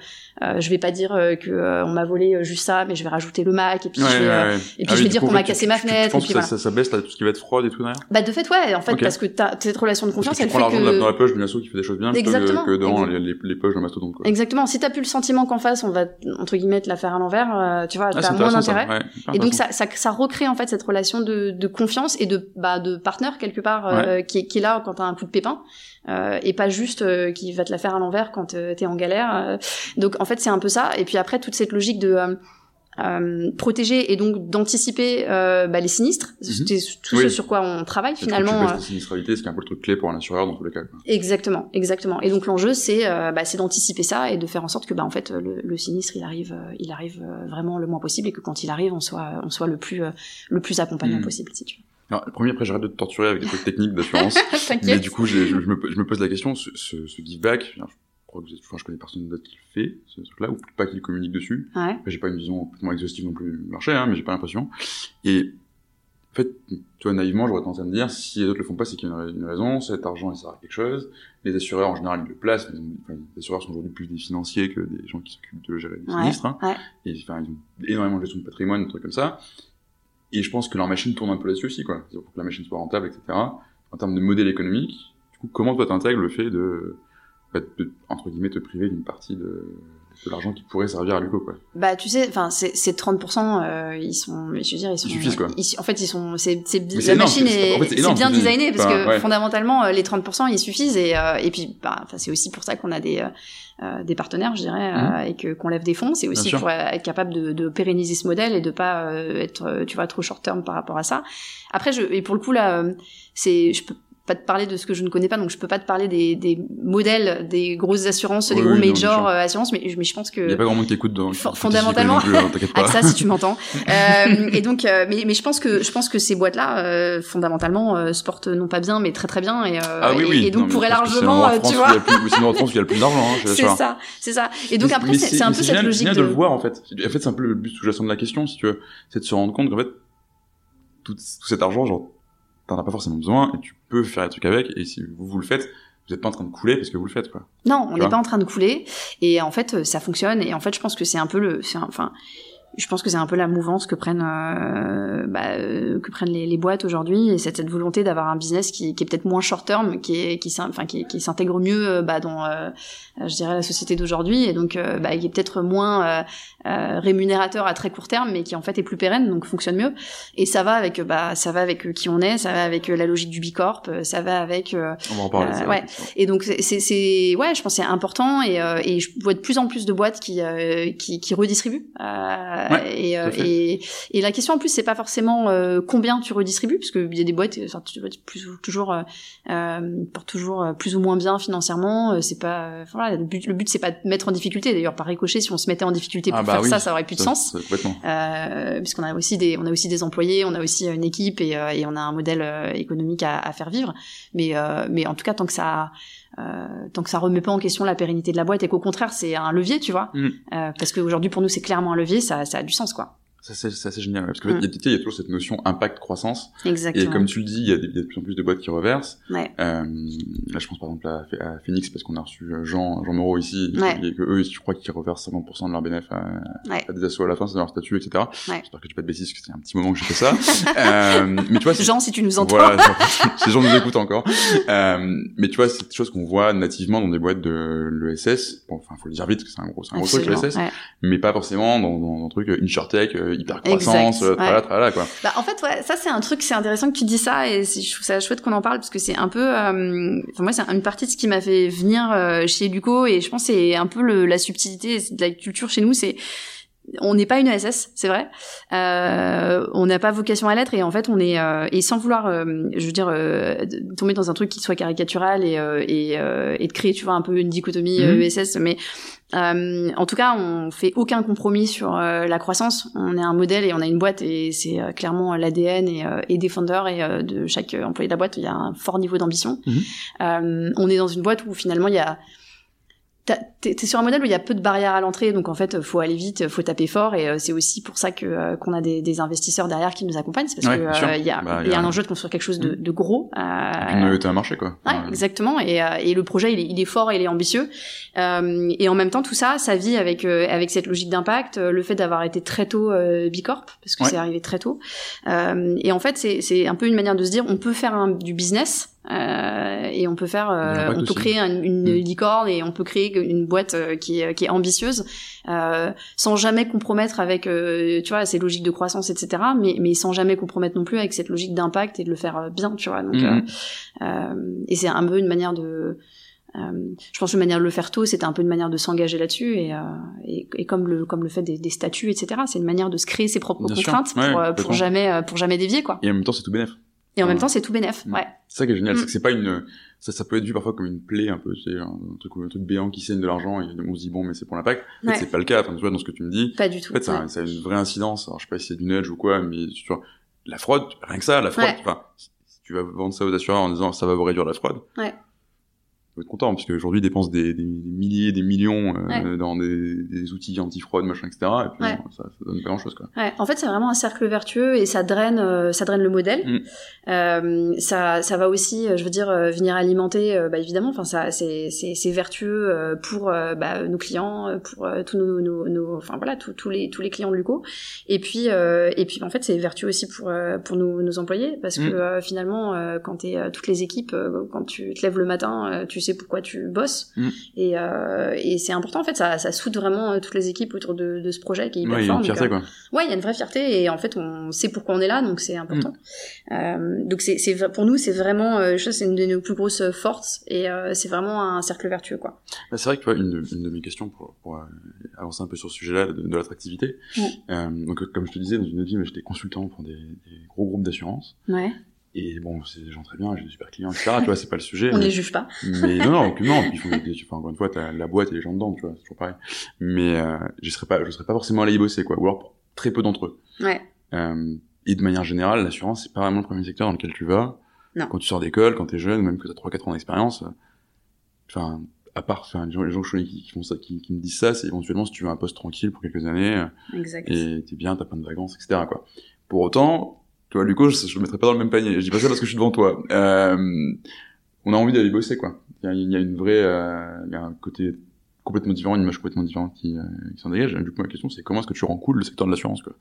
euh, je vais pas dire euh, que euh, on m'a volé euh, juste ça mais je vais rajouter le Mac et puis Ouais, je vais, ouais, ouais. et puis Ah je oui, vais dire qu'on m'a cassé tu- ma tu- tu fenêtre, penses et puis voilà. ça, baisse là, tout ce qui va être fraude et tout derrière? Bah de fait ouais en fait parce que cette relation de confiance tu elle prends fait l'argent que de la- dans la poche d'une asso qui fait des choses bien plutôt que, Exactement. que dans Exact. les, les, poches d'un mastodonte. Quoi. exactement si t'as plus le sentiment qu'en face on va entre guillemets te la faire à l'envers tu vois Ah, t'as moins d'intérêt Et donc ça, ça, ça recrée en fait cette relation de, de confiance et de, bah, de partenaire quelque part qui est là quand t'as un coup de pépin euh, et pas juste euh, qui va te la faire à l'envers quand euh, t'es en galère. euh. Donc en fait c'est un peu ça. Et puis après toute cette logique de euh, euh, protéger et donc d'anticiper euh, bah, les sinistres, Mhm. c'est tout Oui. ce sur quoi on travaille finalement. La sinistralité, ce qui est un peu le truc clé pour un assureur dans tous les cas. quoi. Exactement, exactement. Et donc l'enjeu c'est euh, bah, c'est d'anticiper ça et de faire en sorte que bah en fait le, le sinistre il arrive il arrive vraiment le moins possible et que quand il arrive on soit on soit le plus euh, le plus accompagnant Mhm. possible si tu veux. Alors, le premier, après, j'arrête de te torturer avec des trucs techniques d'assurance. mais du coup, je, je me, je me pose la question, ce, ce, ce give back, je crois que vous êtes- enfin, je connais personne d'autre qui le fait, ce truc-là, ou pas qui le communique dessus. Ouais. Après, j'ai pas une vision complètement exhaustive non plus du marché, hein, mais j'ai pas l'impression. Et, fait, tu vois, naïvement, j'aurais tendance à me dire, si les autres le font pas, c'est qu'il y a une, raison, cet argent, il sert à quelque chose. Les assureurs, en général, ils le placent, mais enfin, les assureurs sont aujourd'hui plus des financiers que des gens qui s'occupent de gérer des sinistres. Hein. Et enfin, ils ont énormément de gestion de patrimoine, des trucs comme ça. Et je pense que leur machine tourne un peu là-dessus aussi, quoi. Pour que la machine soit rentable, etc. En termes de modèle économique, du coup, comment toi t'intègres le fait de, bah, de, entre guillemets, te priver d'une partie de, de l'argent qui pourrait servir à Luco quoi. Bah tu sais enfin c'est 30 euh, ils sont je veux dire ils sont ils quoi. en fait ils sont c'est c'est la machine est, c'est bien designé parce que fondamentalement les 30 ils suffisent et euh, et puis bah c'est aussi pour ça qu'on a des euh, des partenaires, je dirais, mmh. et que qu'on lève des fonds. C'est aussi pour être capable de, de, pérenniser ce modèle et de pas être, tu vois, trop short term par rapport à ça. Après, je et pour le coup là, c'est, je peux pas te parler de ce que je ne connais pas, donc je peux pas te parler des, des modèles des grosses assurances, des gros majors euh, assurances, mais, mais je pense que il y a pas grand monde qui écoute dans fondamentalement avec ça si tu m'entends. euh, et donc, euh, mais, mais je pense que je pense que ces boîtes là, euh, fondamentalement, euh, se portent non pas bien, mais très très bien, et, ah, oui, oui. et, donc pourraient largement, tu vois. C'est en France où il y a le plus d'argent. Hein, c'est ça, c'est ça. Et donc après, c'est un peu cette logique de le voir en fait. En fait, c'est un peu le but sous-jacent de la question, si tu veux, c'est de se rendre compte qu'en fait tout cet argent, genre t'en as pas forcément besoin et tu peux faire des trucs avec et si vous, vous le faites vous êtes pas en train de couler parce que vous le faites quoi. Non, on n'est pas en train de couler et en fait ça fonctionne et en fait je pense que c'est un peu le enfin je pense que c'est un peu la mouvance que prennent euh, bah, euh, que prennent les, les boîtes aujourd'hui et cette, cette volonté d'avoir un business qui, qui est peut-être moins short term qui est qui enfin qui, qui s'intègre mieux euh, bah, dans euh, je dirais la société d'aujourd'hui et donc bah, qui est peut-être moins rémunérateur à très court terme mais qui en fait est plus pérenne donc fonctionne mieux. Et ça va avec bah ça va avec qui on est ça va avec la logique du bicorp ça va avec on va en parler ouais. et donc c'est c'est ouais je pense c'est important et et je vois de plus en plus de boîtes qui qui, qui redistribuent et, euh, et, et, la question en plus c'est pas forcément euh, combien tu redistribues parce qu'il y a des boîtes enfin, plus, toujours euh, pour toujours plus ou moins bien financièrement c'est pas voilà le but le but c'est pas de mettre en difficulté. D'ailleurs par ricochet si on se mettait en difficulté pour ah bah faire ça ça aurait plus de sens. euh, puisqu'on a aussi des on a aussi des employés on a aussi une équipe et, et on a un modèle économique à, à, faire vivre. Mais mais en tout cas tant que ça euh, tant que ça remet pas en question la pérennité de la boîte et qu'au contraire c'est un levier, tu vois. Mm. Euh, parce qu'aujourd'hui pour nous c'est clairement un levier, ça, ça a du sens quoi. Ça, c'est assez génial, parce que mm. il y, a toujours cette notion impact-croissance. Exactement. Et comme tu le dis, il y, a de plus en plus de boîtes qui reversent. Ouais. Euh, là, je pense par exemple à, à Phoenix, parce qu'on a reçu euh, Jean, Jean Moreau ici, et que eux, je crois qu'ils reversent 50% de leur bénéfice à, à, des assos à la fin, c'est dans leur statut, etc. J'espère que tu pas de bêtises, parce que c'est un petit moment que j'ai fait ça. euh, mais tu vois, Jean, si tu nous entends. Voilà, ces gens nous écoutent encore. Euh, mais tu vois, c'est des choses qu'on voit nativement dans des boîtes de l'ESS. Bon, enfin, faut le dire vite, parce que c'est un gros, c'est un gros truc, l'ESS. Mais pas forcément dans, dans, dans un truc InsurTech, hyper croissance, quoi. Bah, en fait, ouais, ça c'est un truc, c'est intéressant que tu dis ça et je trouve ça chouette qu'on en parle parce que c'est un peu, euh, enfin moi c'est une partie de ce qui m'a fait venir euh, chez Luco et je pense c'est un peu le, la subtilité de la culture chez nous, c'est on n'est pas une ESS, c'est vrai. Euh, on n'a pas vocation à l'être et en fait on est euh, et sans vouloir, euh, je veux dire, tomber dans un truc qui soit caricatural et et, et de créer, tu vois, un peu une dichotomie mmh. ESS, mais euh, en tout cas, on fait aucun compromis sur euh, la croissance. On est un modèle et on a une boîte et c'est euh, clairement l'ADN et, et et de chaque employé de la boîte, il y a un fort niveau d'ambition. Mhm. on est dans une boîte où finalement il y a t'es sur un modèle où il y a peu de barrières à l'entrée, donc en fait, faut aller vite, faut taper fort, et euh, c'est aussi pour ça que euh, qu'on a des, des, investisseurs derrière qui nous accompagnent, c'est parce que euh, il y a, bah, y a un enjeu de construire quelque chose de, de gros. Euh, un marché, quoi. Ouais, exactement, et, et le projet, il est, il est fort, et il est ambitieux, et en même temps, tout ça, ça vit avec avec cette logique d'impact, le fait d'avoir été très tôt Bicorp, parce que c'est arrivé très tôt, et en fait, c'est un peu une manière de se dire, on peut faire un, du business euh, et on peut faire, euh, on peut créer une mm. licorne et on peut créer une boîte euh, qui est, qui est ambitieuse, euh, sans jamais compromettre avec, tu vois, ces logiques de croissance, etc. Mais, mais sans jamais compromettre non plus avec cette logique d'impact et de le faire bien, tu vois. Donc, mm. et c'est un peu une manière de, je pense une manière de le faire tôt, c'était un peu une manière de s'engager là-dessus et, et, et, comme le comme le fait des, des statuts, etc. C'est une manière de se créer ses propres contraintes pour, pour jamais pour jamais dévier quoi. Et en même temps, c'est tout bénéf. Et en même temps, c'est tout bénef. Mm. Ouais. C'est ça qui est génial, c'est que mm. c'est pas une, ça, ça peut être vu parfois comme une plaie un peu, c'est un, truc, un truc béant qui saigne de l'argent et on se dit bon, mais c'est pour l'impact. En fait, c'est pas le cas. Enfin, tu vois, dans ce que tu me dis. Pas du tout. En fait, ça, a une vraie incidence. Alors, je sais pas si c'est du nudge ou quoi, mais tu vois, la fraude, rien que ça, la fraude. Enfin, si tu vas vendre ça aux assureurs en disant ça va vous réduire la fraude. Ouais faut être content parce qu'aujourd'hui ils dépensent des, des, milliers, des millions euh, dans des, des, outils anti-fraude, machin, etc. Et puis ça, ça, donne pas grand-chose quoi. Ouais. En fait, c'est vraiment un cercle vertueux et ça draine, euh, ça draine le modèle. Mm. Euh, ça, ça va aussi, je veux dire, venir alimenter, bah, évidemment. Enfin, ça, c'est, c'est, c'est vertueux pour bah, nos clients, pour tous nos, nos, nos, enfin voilà, tous les tous les clients de Luco. Et puis et puis en fait, c'est vertueux aussi pour pour nos, nos employés parce mm. que finalement, quand t'es toutes les équipes, quand tu te lèves le matin, tu sais pourquoi tu bosses. Mm. Et, euh, et c'est important, en fait, ça, ça soude vraiment euh, toutes les équipes autour de, de ce projet qui est hyper ouais, fort. Y a une fierté, euh, quoi. Ouais, il y a une vraie fierté et en fait, on sait pourquoi on est là, donc c'est important. Mm. Euh, donc c'est, c'est, pour nous, c'est vraiment, je sais, c'est une de nos plus grosses forces et euh, c'est vraiment un cercle vertueux, quoi. Bah, c'est vrai que, tu vois, une, de, une de mes questions pour, pour avancer un peu sur ce sujet-là de, de l'attractivité. Mm. donc, comme je te disais, dans une autre vie, j'étais consultant pour des, des gros groupes d'assurance. Ouais. Et bon, c'est des gens très bien, j'ai des super clients, etc. tu vois, c'est pas le sujet. On les juge pas. Mais non, non, aucunement. Puis, enfin, encore une fois, t'as la boîte et les gens dedans, tu vois, c'est toujours pareil. Mais euh, je serais pas, je serais pas forcément allé y bosser, quoi. Ou alors pour très peu d'entre eux. Ouais. Euh, et de manière générale, l'assurance, c'est pas vraiment le premier secteur dans lequel tu vas. Non. Quand tu sors d'école, quand t'es jeune, même que t'as 3-4 ans d'expérience, enfin, à part, enfin, les gens, les gens que je connais qui, qui font ça, qui, qui, me disent ça, c'est éventuellement si tu veux un poste tranquille pour quelques années. Exact. Et t'es bien, t'as plein de vacances, etc., quoi. Pour autant, tu vois, Luco, je, je le mettrais pas dans le même panier. Je dis pas ça parce que je suis devant toi. Euh, on a envie d'aller bosser, quoi. Il y a, une vraie, euh, il y a un côté complètement différent, une image complètement différente qui, euh, qui s'en dégage. Du coup, ma question, c'est comment est-ce que tu rends cool le secteur de l'assurance, quoi?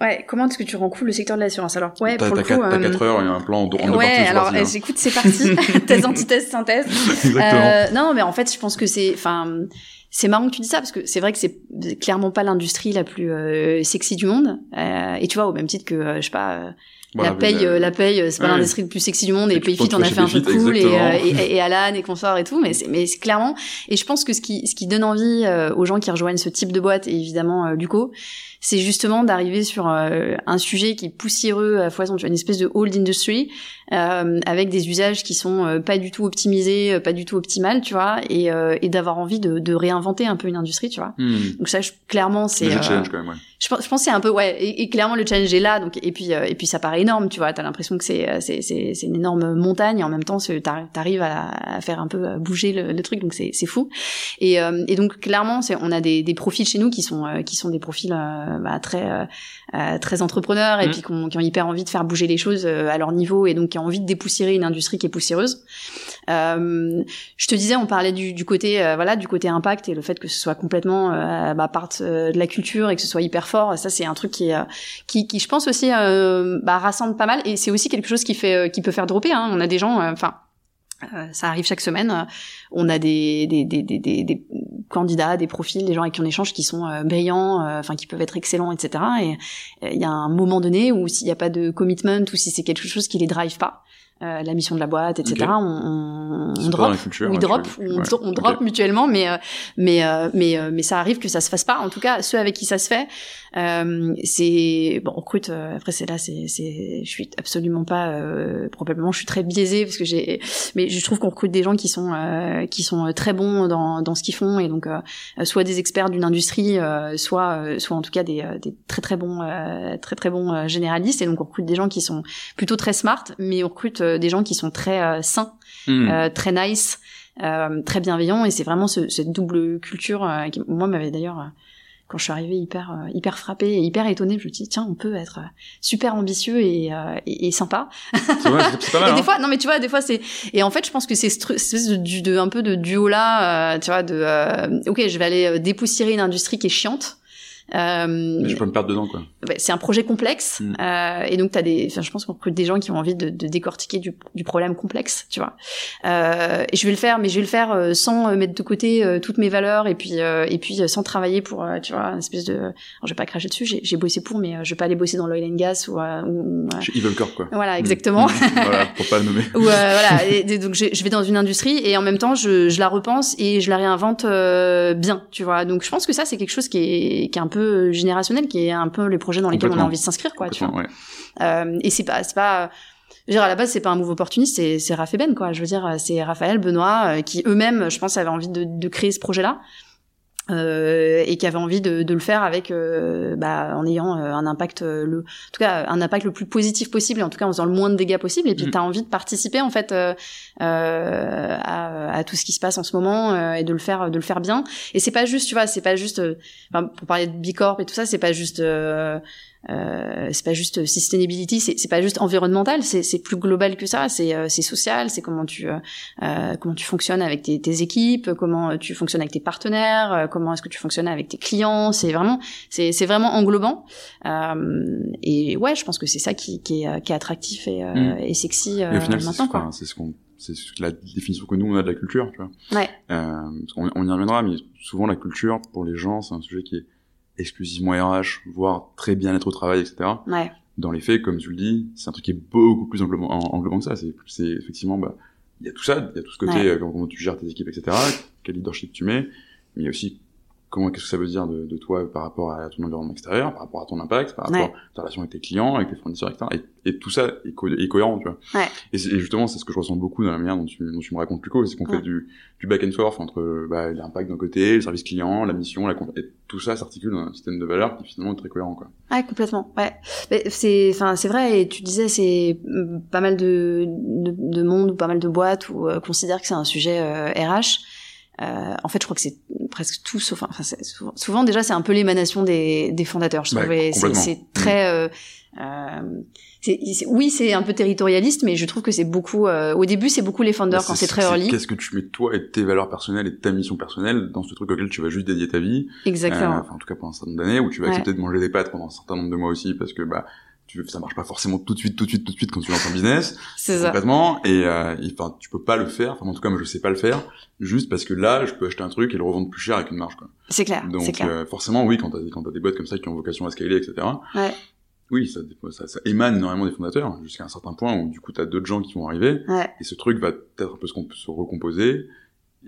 Ouais, comment est-ce que tu rends cool le secteur de l'assurance Alors, ouais, pour le coup... T'as 4 heures, il y a un plan en deux Ouais, alors, hein. j'écoute, c'est parti. Thèse, antithèse, synthèse. Exactement. Euh, non, mais en fait, je pense que c'est... Enfin, c'est marrant que tu dis ça parce que c'est vrai que c'est clairement pas l'industrie la plus euh, sexy du monde. Euh, et tu vois, au même titre que, euh, je sais pas la, paye, euh, la paye, c'est pas l'industrie le plus sexy du monde. Et, et Payfit on a fait un peu cool et, euh, et, et, Alan et consorts et tout. Mais c'est, mais c'est clairement. Et je pense que ce qui, ce qui donne envie euh, aux gens qui rejoignent ce type de boîte et évidemment Luco, c'est justement d'arriver sur un sujet qui est poussiéreux à foison, tu vois, une espèce de old industry euh, avec des usages qui sont pas du tout optimisés, pas du tout optimales, tu vois, et, et d'avoir envie de, de, réinventer un peu une industrie, tu vois. Hmm. Donc ça, je, clairement, c'est. Le challenge quand même, ouais. Je pense, je pense c'est un peu ouais, et, et, clairement le challenge est là, donc et puis et puis ça paraît énorme, tu vois. T'as l'impression que c'est c'est c'est une énorme montagne, et en même temps, t'arrives à, à faire un peu bouger le, le truc, donc c'est c'est fou. Et euh, et donc clairement, c'est on a des des profils chez nous qui sont qui sont des profils bah, très euh, très entrepreneurs et mmh. puis qui ont, qui ont, hyper envie de faire bouger les choses à leur niveau et donc qui ont envie de dépoussiérer une industrie qui est poussiéreuse. Euh, je te disais, on parlait du, du côté euh, voilà du côté impact et le fait que ce soit complètement euh, bah, part de la culture et que ce soit hyper fort. Ça, c'est un truc qui, qui, qui, je pense aussi, bah, rassemble pas mal et c'est aussi quelque chose qui fait, qui peut faire dropper. Hein. On a des gens, enfin. ça arrive chaque semaine. On a des, des, des, des, des, candidats, des profils, des gens avec qui on échange qui sont brillants, enfin qui peuvent être excellents, etc. Et il y a un moment donné où s'il n'y a pas de commitment ou si c'est quelque chose qui les drive pas, euh, la mission de la boîte, etc. Okay. On, on, on drop, culture, oui, drop, on, ouais. on drop okay. mutuellement, mais euh, mais euh, mais mais ça arrive que ça se fasse pas. En tout cas, ceux avec qui ça se fait, c'est bon, on recrute. après, c'est là, c'est c'est, je suis absolument pas, probablement, je suis très biaisée parce que j'ai, mais je trouve qu'on recrute des gens qui sont qui sont très bons dans dans ce qu'ils font et donc soit des experts d'une industrie, soit soit en tout cas des des très très bons très très bons généralistes et donc on recrute des gens qui sont plutôt très smart, mais on recrute des gens qui sont très euh, sains, mmh. euh, très nice, euh, très bienveillants, et c'est vraiment ce, cette double culture qui, moi, m'avait d'ailleurs quand je suis arrivée hyper hyper frappée et hyper étonnée, je me dis tiens on peut être super ambitieux et, et, et sympa. C'est vrai, c'est pas mal. et des hein. fois non mais tu vois des fois c'est et en fait je pense que c'est ce de, de, un peu de duo là, euh, tu vois de euh, ok je vais aller dépoussiérer une industrie qui est chiante. Euh, je peux me perdre dedans, quoi. Bah, c'est un projet complexe, mm. euh, et donc t'as des, enfin, je pense qu'on recrute des gens qui ont envie de, de décortiquer du, du, problème complexe, tu vois. Euh, et je vais le faire, mais je vais le faire euh, sans mettre de côté euh, toutes mes valeurs, et puis et puis sans travailler pour, tu vois, une espèce de, alors, je vais pas cracher dessus, j'ai bossé pour, mais je vais pas aller bosser dans l'oil and gas ou, ou chez Evil Corp, quoi. Voilà, exactement. Mm. voilà, pour pas le nommer. ou voilà, et, et donc je, je, vais dans une industrie et en même temps je, je la repense et je la réinvente bien, tu vois. Donc je pense que ça c'est quelque chose qui est qui est un peu générationnel qui est un peu les projets dans lesquels on a envie de s'inscrire quoi tu vois. Ouais. euh, et c'est pas c'est pas je veux dire à la base c'est pas un move opportuniste c'est c'est Raph et Ben quoi. Je veux dire c'est Raphaël Benoît euh, qui eux-mêmes je pense avaient envie de, de créer ce projet là euh, et qui avait envie de, de le faire avec euh, bah, en ayant euh, un impact le en tout cas un impact le plus positif possible et en tout cas en faisant le moins de dégâts possible et puis mm. tu as envie de participer en fait à, à, tout ce qui se passe en ce moment et de le faire de le faire bien et c'est pas juste tu vois c'est pas juste pour parler de Bicorp et tout ça c'est pas juste euh, c'est pas juste sustainability, c'est pas juste environnemental, c'est plus global que ça. C'est euh, social, c'est comment tu euh, euh, comment tu fonctionnes avec tes, tes, équipes, comment tu fonctionnes avec tes partenaires, euh, comment est-ce que tu fonctionnes avec tes clients. C'est vraiment c'est c'est vraiment englobant. et ouais, je pense que c'est ça qui qui est, qui est attractif et, mm. et sexy maintenant quoi. C'est ce qu'on c'est la définition que nous on a de la culture, tu vois. Ouais. on, on y reviendra, mais souvent la culture pour les gens c'est un sujet qui est exclusivement RH, voire très bien être au travail, etc. Ouais. Dans les faits, comme tu le dis, c'est un truc qui est beaucoup plus englobant, englobant que ça. C'est, c'est effectivement, bah, il y a tout ça, il y a tout ce côté, euh, comment tu gères tes équipes, etc. Quel leadership tu mets. Mais il y a aussi comment qu'est-ce que ça veut dire de, de, toi par rapport à ton environnement extérieur, par rapport à ton impact, par rapport à ta relation avec tes clients, avec tes fournisseurs, etc. Et, et tout ça est, est, cohérent, tu vois. Ouais. Et, justement, c'est ce que je ressens beaucoup dans la manière dont tu, dont tu me racontes Luco, c'est qu'on fait du, du back and forth entre bah, l'impact d'un côté, le service client, la mission, la et tout ça s'articule dans un système de valeurs qui finalement est très cohérent, quoi. Ouais, complètement. Ouais. C'est, enfin, c'est vrai. Et tu disais, c'est mm, pas mal de, de, de, monde ou pas mal de boîtes où euh, considèrent que c'est un sujet euh, RH. Euh, en fait, je crois que c'est presque tout sauf. Enfin, souvent, souvent, déjà, c'est un peu l'émanation des, des fondateurs. Je trouvais c'est très. Euh, euh, oui, c'est un peu territorialiste, mais je trouve que c'est beaucoup. Euh, au début, c'est beaucoup les founders quand c'est très early. Qu'est-ce que tu mets toi et tes valeurs personnelles et ta mission personnelle dans ce truc auquel tu vas juste dédier ta vie Exactement. Euh, enfin, en tout cas pendant un certain nombre d'années, où tu vas accepter de manger des pâtes pendant un certain nombre de mois aussi, parce que bah tu, ça marche pas forcément tout de suite, tout de suite, tout de suite quand tu lances un business. C'est ça. Complètement. Et, euh, enfin, tu peux pas le faire. Enfin, en tout cas, moi, je sais pas le faire. Juste parce que là, je peux acheter un truc et le revendre plus cher avec une marge, quoi. C'est clair. Donc, clair. Euh, forcément, oui, quand t'as, quand t'as des boîtes comme ça qui ont vocation à scaler, etc. Ouais. Oui, ça, ça, ça émane énormément des fondateurs jusqu'à un certain point où du coup t'as d'autres gens qui vont arriver ouais. et ce truc va peut-être un peu se recomposer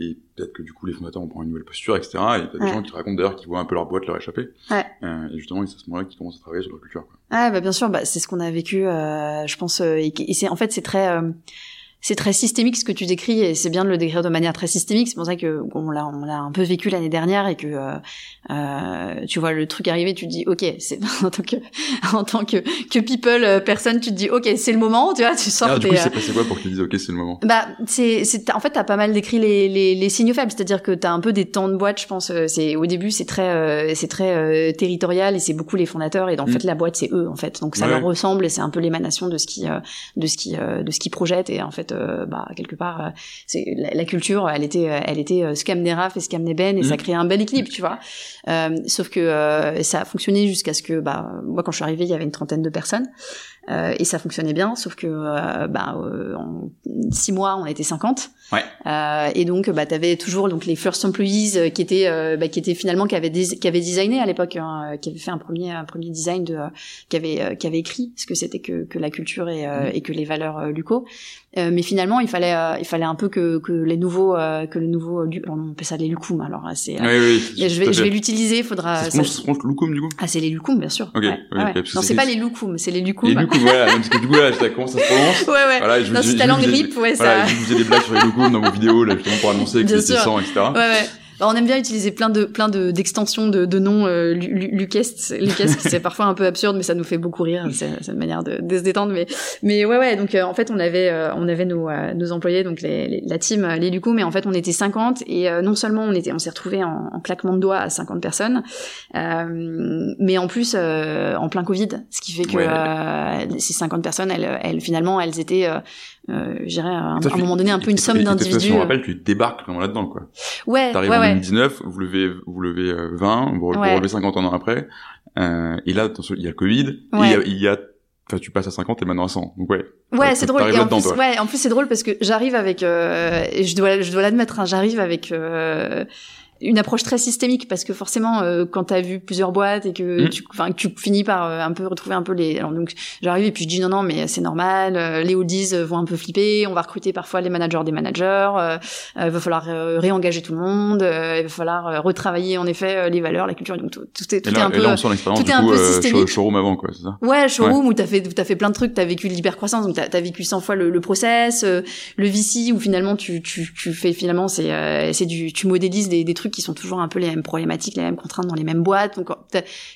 et peut-être que du coup les fondateurs vont prendre une nouvelle posture, etc. Et t'as des gens qui racontent d'ailleurs qu'ils voient un peu leur boîte leur échapper. Ouais. Euh, et justement, c'est à ce moment-là qu'ils commencent à travailler sur leur culture. Quoi. Ah bah bien sûr, bah, c'est ce qu'on a vécu, euh, je pense. Euh, et, c'est en fait c'est très c'est très systémique ce que tu décris et c'est bien de le décrire de manière très systémique. C'est pour ça que on l'a on l'a un peu vécu l'année dernière et que euh, euh, tu vois le truc arriver, tu te dis ok, c'est en tant que en tant que que people euh, personne, tu te dis ok, c'est le moment, tu vois, tu sors. Alors, du coup, c'est passé quoi pour que tu dises ok, c'est le moment? Bah c'est c'est en fait t'as pas mal décrit les les, les signaux faibles, c'est-à-dire que t'as un peu des temps de boîte, je pense. C'est au début c'est très c'est très territorial et c'est beaucoup les fondateurs et en mm. fait la boîte c'est eux en fait, donc ça leur ressemble et c'est un peu l'émanation de ce qui de ce qui de ce qui projette et en fait euh, bah quelque part euh, c'est la, culture elle était elle était euh, Scamneraf et Scamneben et ça mmh. créait un bel équilibre tu vois sauf que ça a fonctionné jusqu'à ce que bah moi quand je suis arrivée il y avait une trentaine de personnes euh, et ça fonctionnait bien, sauf que euh, bah, euh, en six mois, on était 50. Ouais. et donc, bah, tu avais toujours donc les first employees qui étaient, bah, qui étaient finalement qui avaient, qui avaient designé à l'époque, hein, qui avaient fait un premier, un premier design de, qui avait, qui avait écrit ce que c'était que, que la culture et, mm. et que les valeurs Luco. mais finalement, il fallait, il fallait un peu que, que les nouveaux, que le nouveau, on appelle ça les lucum. Alors, c'est, oui, oui, je vais, je vais l'utiliser. Faudra. Ça se prononce lucum du coup? Ah, c'est les lucum, bien sûr. Ok. Ouais, ouais. Non, c'est pas les lucum, c'est les lucum voilà, parce que du coup, là, sais comment ça se prononce. Ouais, ouais. Voilà, je non, si ta langue rip, ouais, voilà, ça. Je faisais des blagues sur les logos dans vos vidéos, là, justement, pour annoncer que c'était 100, etc. Ouais, ouais. Bah, on aime bien utiliser plein de plein de d'extensions de, de noms euh, Lucas Lucas c'est parfois un peu absurde mais ça nous fait beaucoup rire c'est une manière de, de, se détendre mais mais ouais ouais donc euh, en fait on avait euh, on avait nos euh, nos employés donc les, la team les Lucou mais en fait on était 50 et non seulement on était on s'est retrouvé en, en, claquement de doigts à 50 personnes mais en plus en plein Covid ce qui fait que ces 50 personnes elles, elles finalement elles étaient euh, j'irais à, un moment donné un peu une somme d'individus. Je me rappelle, tu débarques vraiment là-dedans, quoi. Ouais, T'arrives ouais, en ouais. 2019, vous levez, vous levez 20, vous, relevez 50 ans après, euh, et là, il y a le Covid, ouais. il y a, enfin, tu passes à 50 et maintenant à 100. Donc ouais. Ouais, c'est drôle. Et en plus, ouais, en plus c'est drôle parce que j'arrive avec, euh, et je dois, je dois l'admettre, hein, j'arrive avec. Euh, une approche très systémique parce que forcément euh, quand tu as vu plusieurs boîtes et que mm. tu enfin tu finis par euh, un peu retrouver un peu les alors donc j'arrive et puis je dis non non mais c'est normal euh, les oldies vont un peu flipper on va recruter parfois les managers des managers il va falloir réengager tout le monde il va falloir retravailler en effet les valeurs la culture donc tout, est tout est un peu tout est un peu systémique. showroom avant quoi c'est ça? Ouais showroom où t'as fait t'as fait plein de trucs t'as vécu l'hypercroissance donc t'as as vécu 100 fois le, le process le VC où finalement tu tu tu fais finalement c'est c'est du tu modélises des, des trucs trucs qui sont toujours un peu les mêmes problématiques, les mêmes contraintes dans les mêmes boîtes. Donc,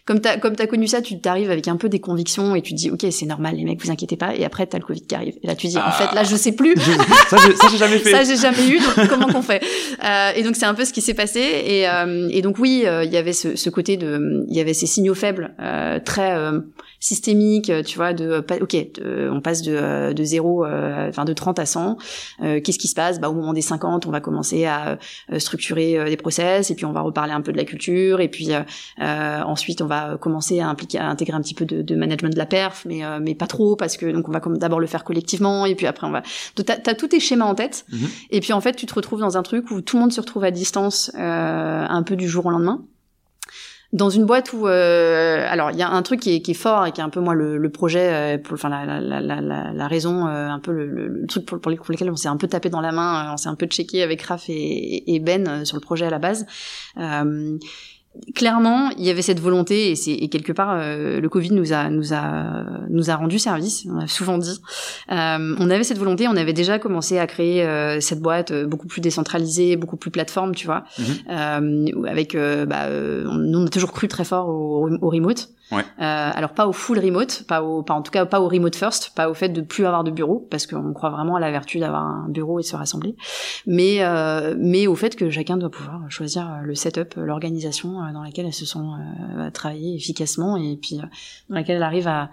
comme t'as comme t'as connu ça, tu t'arrives avec un peu des convictions et tu te dis, ok, c'est normal, les mecs, vous inquiétez pas. Et après, t'as le Covid qui arrive. Et là, tu dis, en fait, là, je sais plus. ça, j'ai jamais fait. ça, j'ai jamais eu. Donc, comment qu'on fait? Euh, Et donc, c'est un peu ce qui s'est passé. Et, euh, et donc, oui, il y avait ce, ce côté de, il y avait ces signaux faibles très systémique, euh, tu vois, de euh, ok, on passe de, euh, de 0, enfin de 30 à 100. Qu'est-ce qui se passe? Bah, Au moment des 50, on va commencer à structurer des process, et puis on va reparler un peu de la culture, et puis ensuite on va commencer à, impliquer, à intégrer un petit peu de, de management de la perf, mais, mais pas trop, parce que donc on va d'abord le faire collectivement, et puis après on va... Donc t'as as tous tes schémas en tête, mhm. et puis en fait tu te retrouves dans un truc où tout le monde se retrouve à distance un peu du jour au lendemain dans une boîte où euh, alors il y a un truc qui est, qui est, fort et qui est un peu moi le, le projet euh, pour, enfin la, la, la, la, raison euh, un peu le, le, truc pour, pour, lequel on s'est un peu tapé dans la main on s'est un peu checké avec Raph et, et Ben sur le projet à la base clairement, il y avait cette volonté et c'est et quelque part euh, le Covid nous a nous a nous a rendu service. On a souvent dit. Euh, on avait cette volonté, on avait déjà commencé à créer euh, cette boîte beaucoup plus décentralisée, beaucoup plus plateforme, tu vois, mhm. avec bah, nous on a toujours cru très fort au, au remote. Euh, alors pas au full remote, pas au, pas en tout cas pas au remote first, pas au fait de plus avoir de bureau, parce qu'on croit vraiment à la vertu d'avoir un bureau et se rassembler, mais euh, mais au fait que chacun doit pouvoir choisir le setup, l'organisation euh, dans laquelle elles se sont euh, travaillées efficacement et puis euh, dans laquelle elles arrivent à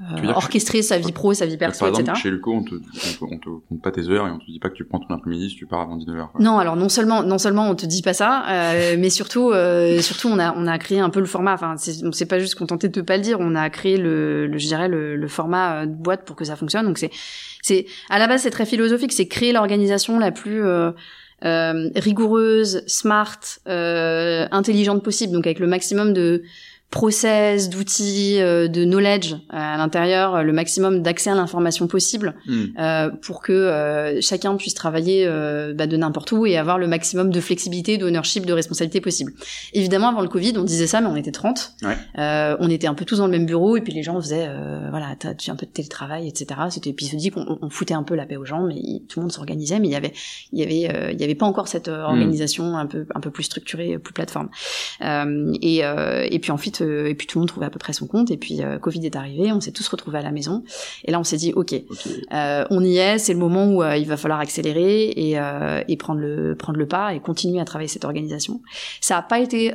euh, orchestrer sa vie pro, sa vie perso, par exemple, Chez Luco, on te, on, te, compte pas tes heures et on te dit pas que tu prends ton après-midi si tu pars avant 19h. Non, alors non seulement non seulement on te dit pas ça, euh, mais surtout euh, surtout on a on a créé un peu le format. Enfin, on s'est pas juste contenté de pas le dire, on a créé le, le je dirais le, le format euh, de boîte pour que ça fonctionne. Donc c'est c'est à la base c'est très philosophique, c'est créer l'organisation la plus euh, rigoureuse, smart, intelligente possible, donc avec le maximum de process, d'outils, euh, de knowledge euh, à l'intérieur, euh, le maximum d'accès à l'information possible euh, pour que chacun puisse travailler bah, de n'importe où et avoir le maximum de flexibilité, d'ownership, de responsabilité possible. Évidemment, avant le Covid, on disait ça, mais on était 30. Ouais. on était un peu tous dans le même bureau et puis les gens faisaient, voilà, t'as un peu de télétravail, etc. C'était épisodique, on, on, foutait un peu la paix aux gens, mais tout le monde s'organisait, mais il y avait, il y avait, il y avait pas encore cette hmm. organisation un peu, un peu plus structurée, plus plateforme. et, et puis ensuite euh, et puis tout le monde trouvait à peu près son compte. Et puis euh, Covid est arrivé, on s'est tous retrouvés à la maison. Et là, on s'est dit, ok, euh, on y est, c'est le moment où il va falloir accélérer et, et prendre le prendre le pas et continuer à travailler cette organisation. Ça n'a pas été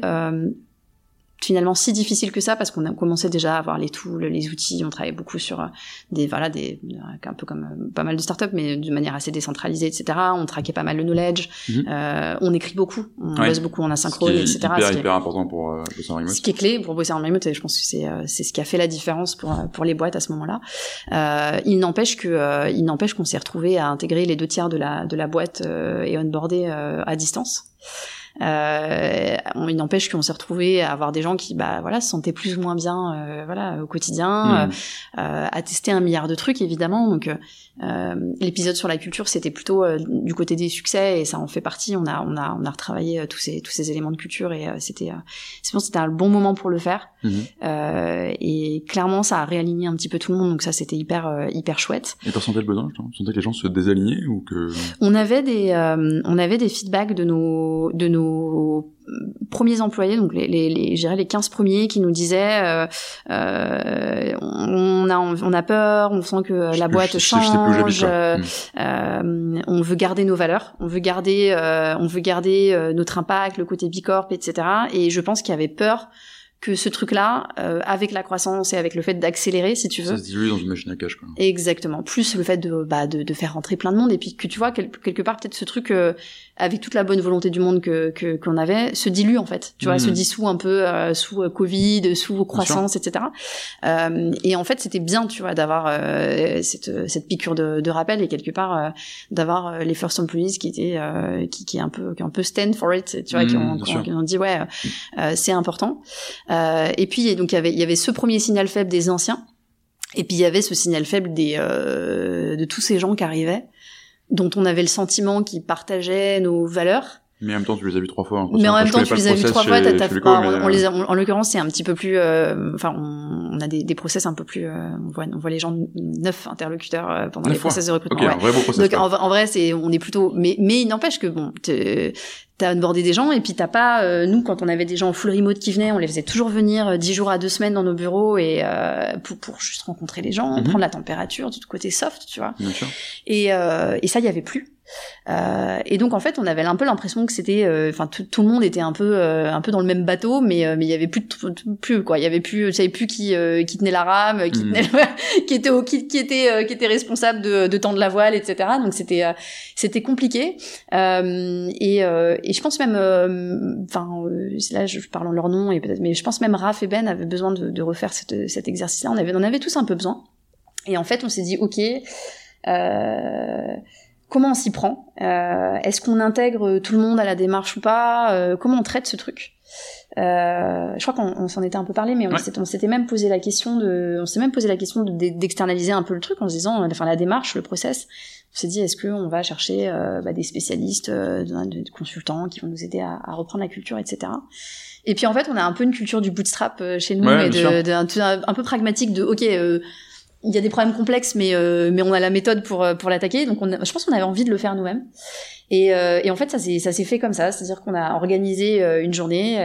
finalement si difficile que ça parce qu'on a commencé déjà à avoir les tools, les outils, on travaillait beaucoup sur euh, des voilà des un peu comme euh, pas mal de startups mais de manière assez décentralisée etc. On traquait pas mal le knowledge, mhm. euh, on écrit beaucoup, on bosse beaucoup en asynchrone etc. Hyper, ce qui est hyper important pour euh, bosser en remote. Ce qui est clé pour bosser en remote et je pense que c'est c'est ce qui a fait la différence pour pour les boîtes à ce moment-là. Euh, il n'empêche que il n'empêche qu'on s'est retrouvé à intégrer les deux tiers de la de la boîte et onboarder à distance. Euh, il n'empêche qu'on s'est retrouvé à avoir des gens qui, bah voilà, se sentaient plus ou moins bien, euh, voilà, au quotidien, mmh. euh, à tester un milliard de trucs évidemment. Donc euh, l'épisode sur la culture, c'était plutôt euh, du côté des succès et ça en fait partie. On a on a on a retravaillé tous ces tous ces éléments de culture et c'était c'était un bon moment pour le faire. Mmh. et clairement, ça a réaligné un petit peu tout le monde. Donc ça, c'était hyper hyper chouette. Et t'as senti le besoin Tu sentais que les gens se désalignaient ou que On avait des on avait des feedbacks de nos de nos premiers employés, donc les, les, les, les 15 premiers qui nous disaient euh, euh, on, a, on a peur, on sent que la boîte change, euh, euh, on veut garder nos valeurs, on veut garder, euh, on veut garder notre impact, le côté bicorp, etc. Et je pense qu'il y avait peur que ce truc-là, euh, avec la croissance et avec le fait d'accélérer, si tu veux. Ça se dilue dans une machine à cash, quoi. Exactement. Plus le fait de, bah, de, de faire rentrer plein de monde et puis que tu vois quelque part peut-être ce truc euh, avec toute la bonne volonté du monde que qu'on avait se dilue en fait. Tu vois, se mmh. dissout un peu euh, sous euh, Covid, sous croissance, etc. et en fait, c'était bien, tu vois, d'avoir cette cette piqûre de, de rappel et quelque part d'avoir les first employees qui étaient qui qui est un peu qui un peu stand for it, tu vois, qui, mmh, ont, qui, ont, dit ouais, c'est important. Euh, et puis donc il y avait il y avait ce premier signal faible des anciens, et puis il y avait ce signal faible des euh, de tous ces gens qui arrivaient, dont on avait le sentiment qu'ils partageaient nos valeurs, Mais en même temps, tu les as vus trois fois. Mais en même temps, tu les as vus trois fois. on, les en l'occurrence, c'est un petit peu plus. Euh, enfin, on, a des, des process un peu plus. Euh, on, voit, on voit les gens neuf interlocuteurs euh, pendant les process de recrutement. Okay, vrai beau process, Donc en, vrai, c'est on est plutôt. Mais mais il n'empêche que bon, t'as onboardé des gens et puis t'as pas euh, nous quand on avait des gens en full remote qui venaient on les faisait toujours venir euh, dix jours à deux semaines dans nos bureaux et euh, pour, pour juste rencontrer les gens mhm. prendre la température du côté soft tu vois Bien sûr. et et ça il y avait plus euh, et donc en fait, on avait un peu l'impression que c'était, euh, enfin tout, le monde était un peu, euh, un peu dans le même bateau, mais mais il y avait plus, plus quoi, il y avait plus, je savais plus qui, qui tenait la rame, qui hmm. tenait, qui était, qui, qui était, qui était responsable de, de tendre la voile, etc. Donc c'était, c'était compliqué. et, et je pense même, enfin là je parle en leur nom et peut-être, mais je pense même Raph et Ben avaient besoin de, de refaire cette, cet exercice-là. On avait, on avait tous un peu besoin. Et en fait, on s'est dit, ok. Euh, comment on s'y prend euh, Est-ce qu'on intègre tout le monde à la démarche ou pas euh, Comment on traite ce truc? Euh, je crois qu'on s'en était un peu parlé, mais on s'était même posé la question de, on s'est même posé la question d'externaliser un peu le truc en se disant, enfin la démarche, le process. On s'est dit, est-ce qu'on va chercher bah, des spécialistes, des consultants qui vont nous aider à, reprendre la culture, etc. Et puis en fait, on a un peu une culture du bootstrap chez nous, et de, un, peu pragmatique de, ok il y a des problèmes complexes, mais euh, mais on a la méthode pour euh, pour l'attaquer. Donc on je pense qu'on avait envie de le faire nous-mêmes. Et, euh, et en fait, ça s'est ça s'est fait comme ça, c'est-à-dire qu'on a organisé une journée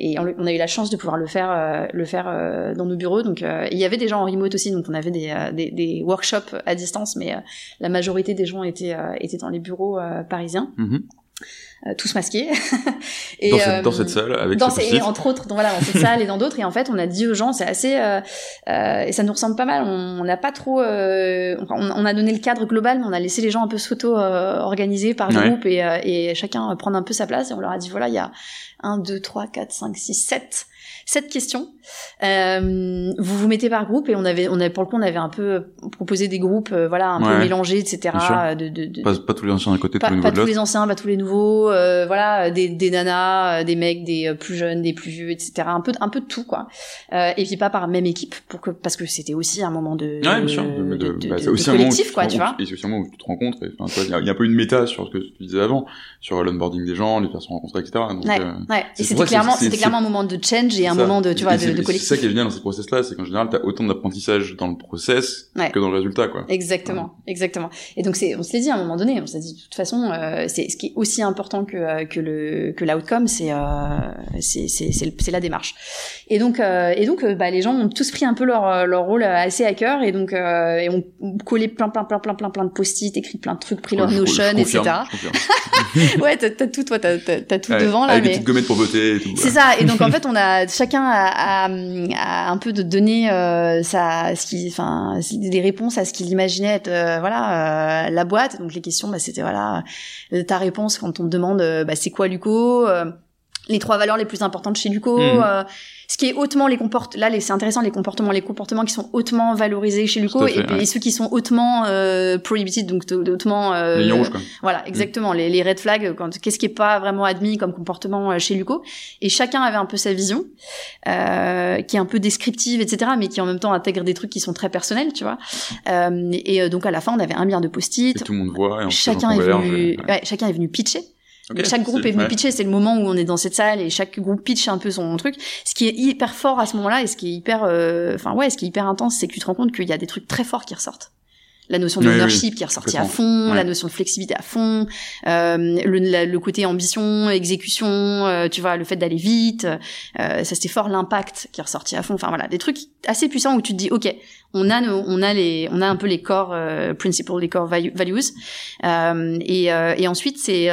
et on, a eu la chance de pouvoir le faire le faire dans nos bureaux. Donc il y avait des gens en remote aussi, donc on avait des des, des workshops à distance, mais la majorité des gens étaient étaient dans les bureaux parisiens. Mm-hmm. Euh, tous masqués. et, dans, cette, dans, cette, salle avec dans ces, entre autres, dans, voilà, dans cette salle et dans d'autres. Et en fait, on a dit aux gens, c'est assez euh, euh, et ça nous ressemble pas mal. On n'a pas trop, euh, on, on, a donné le cadre global, mais on a laissé les gens un peu s'auto organiser par groupe et, et chacun prendre un peu sa place. Et on leur a dit voilà, il y a 1, 2, 3, 4, 5, 6, 7 cette question. Euh, vous vous mettez par groupe et on avait, on avait pour le coup, on avait un peu proposé des groupes, euh, voilà, un peu mélangés, etc. De, de, de, pas, pas, tous les anciens d'un côté, pas, tous les nouveaux. Pas tous les anciens, pas tous les nouveaux. Euh, voilà, des, des nanas, euh, des mecs, des euh, plus jeunes, des plus vieux, etc. Un peu, un peu de tout, quoi. Euh, et puis pas par même équipe, pour que, parce que c'était aussi un moment de, ouais, bien sûr. bah, aussi collectif, quoi, tu vois. Et c'est aussi un moment où tu te rencontres. Il y, a un peu une méta sur ce que tu disais avant, sur l'onboarding des gens, les personnes rencontrées, etc. Donc, ouais, ouais. Et c'était clairement, c'était clairement un moment de change et un moment de, tu vois, de c'est ça qui est génial dans ces process-là, c'est qu'en général, tu as autant d'apprentissage dans le process que dans le résultat, quoi. Exactement, exactement. Et donc, c'est, on se l'est dit à un moment donné, on s'est dit, de toute façon, euh, c'est ce qui est aussi important que euh, que le que l'outcome, c'est euh, c'est c'est c'est la démarche. Et donc euh, et donc, bah, les gens ont tous pris un peu leur leur rôle assez à cœur et donc et ont collé plein plein plein plein plein plein de post-it, écrit plein de trucs, pris leur Notion, etc. ouais, t'as, tout, toi, t'as, tout devant là. Avec des petites gommettes pour voter et tout. C'est ça. Et donc en fait, on a chacun a, a à un peu de donner euh, sa, ce qui, enfin, des réponses à ce qu'il imaginait être, euh, voilà, euh, la boîte. Donc les questions, bah, c'était voilà, ta réponse quand on te demande, bah, c'est quoi Luco Les trois valeurs les plus importantes chez Luco. Mmh ce qui est hautement les comportements là c'est intéressant les comportements les comportements qui sont hautement valorisés chez Luco et, ceux qui sont hautement euh, prohibited donc hautement euh, les rouges, quoi. voilà exactement les, les red flags quand qu'est-ce qui est pas vraiment admis comme comportement euh, chez Luco et chacun avait un peu sa vision euh, qui est un peu descriptive etc mais qui en même temps intègre des trucs qui sont très personnels tu vois. Euh, et donc à la fin on avait un milliard de post-it. Tout le monde voit et chacun est venu ouais, chacun est venu pitcher chaque groupe est, venu pitcher, c'est le moment où on est dans cette salle et chaque groupe pitch un peu son truc. Ce qui est hyper fort à ce moment-là et ce qui est hyper, euh, enfin ouais, ce qui est hyper intense, c'est que tu te rends compte qu'il y a des trucs très forts qui ressortent la notion de leadership qui est ressortie à fond, la notion de flexibilité à fond, euh, le, le, côté ambition, exécution, euh, tu vois, le fait d'aller vite, euh, ça c'était fort l'impact qui est ressorti à fond. Enfin voilà, des trucs assez puissants où tu te dis ok, on a nos, on a les, on a un peu les core euh, principles, les core values, euh, et, euh, et ensuite c'est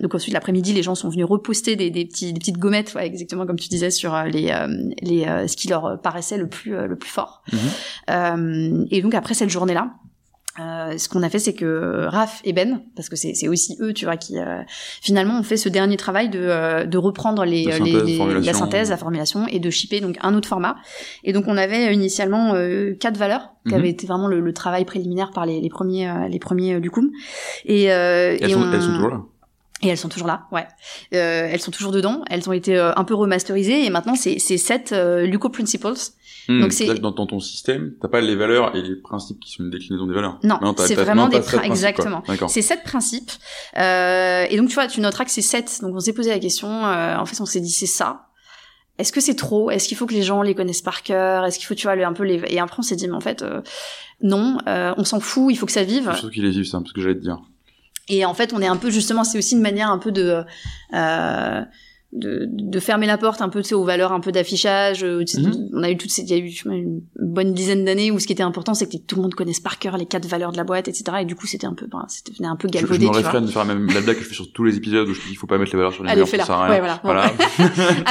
donc ensuite l'après-midi les gens sont venus reposter des, des petits, des petites gommettes, ouais, exactement comme tu disais sur les, les ce qui leur paraissait le plus le plus fort. Mm-hmm. et donc après cette journée là euh, ce qu'on a fait, c'est que Raph et Ben, parce que c'est aussi eux, tu vois, qui euh, finalement ont fait ce dernier travail de, euh, de reprendre les, la synthèse, les, la synthèse, la formulation et de shipper donc un autre format. Et donc on avait initialement quatre valeurs qui mhm. avaient été vraiment le, travail préliminaire par les, les premiers les premiers du coup. Et, elles, et sont, elles sont toujours là. Et elles sont toujours là, ouais. Euh, elles sont toujours dedans. Elles ont été euh, un peu remasterisées et maintenant c'est c'est sept euh, Luco Principles. Hmm, Donc, c'est- dans, dans ton système, t'as pas les valeurs et les principes qui sont une déclinaison des valeurs. Non, c'est vraiment non, des principes, exactement. C'est sept principes. Euh, et donc tu vois, tu noteras que c'est sept. Donc on s'est posé la question. euh, en fait, on s'est dit c'est ça. Est-ce que c'est trop? Est-ce qu'il faut que les gens les connaissent par cœur? Est-ce qu'il faut tu vois le- un peu les et après on s'est dit mais en fait euh, non, euh, on s'en fout. Il faut que ça vive. C'est sûr qu'il les vivent, ça, parce que j'allais te dire. Et en fait, on est un peu justement, c'est aussi une manière un peu de euh, de, de fermer la porte un peu tu sais, aux valeurs un peu d'affichage. euh, tu sais, Mhm. On a eu toutes ces, il y a eu je sais pas, une bonne dizaine d'années où ce qui était important, c'est que tout le monde connaisse par cœur les quatre valeurs de la boîte, etc. Et du coup, c'était un peu, ben, c'était un peu Je, je galvaudé. me réfrène de faire la même la blague que je fais sur tous les épisodes où je dis qu'il faut pas mettre les valeurs sur les Allez, murs, ça fais-la. sert à rien. Ouais, voilà. Voilà.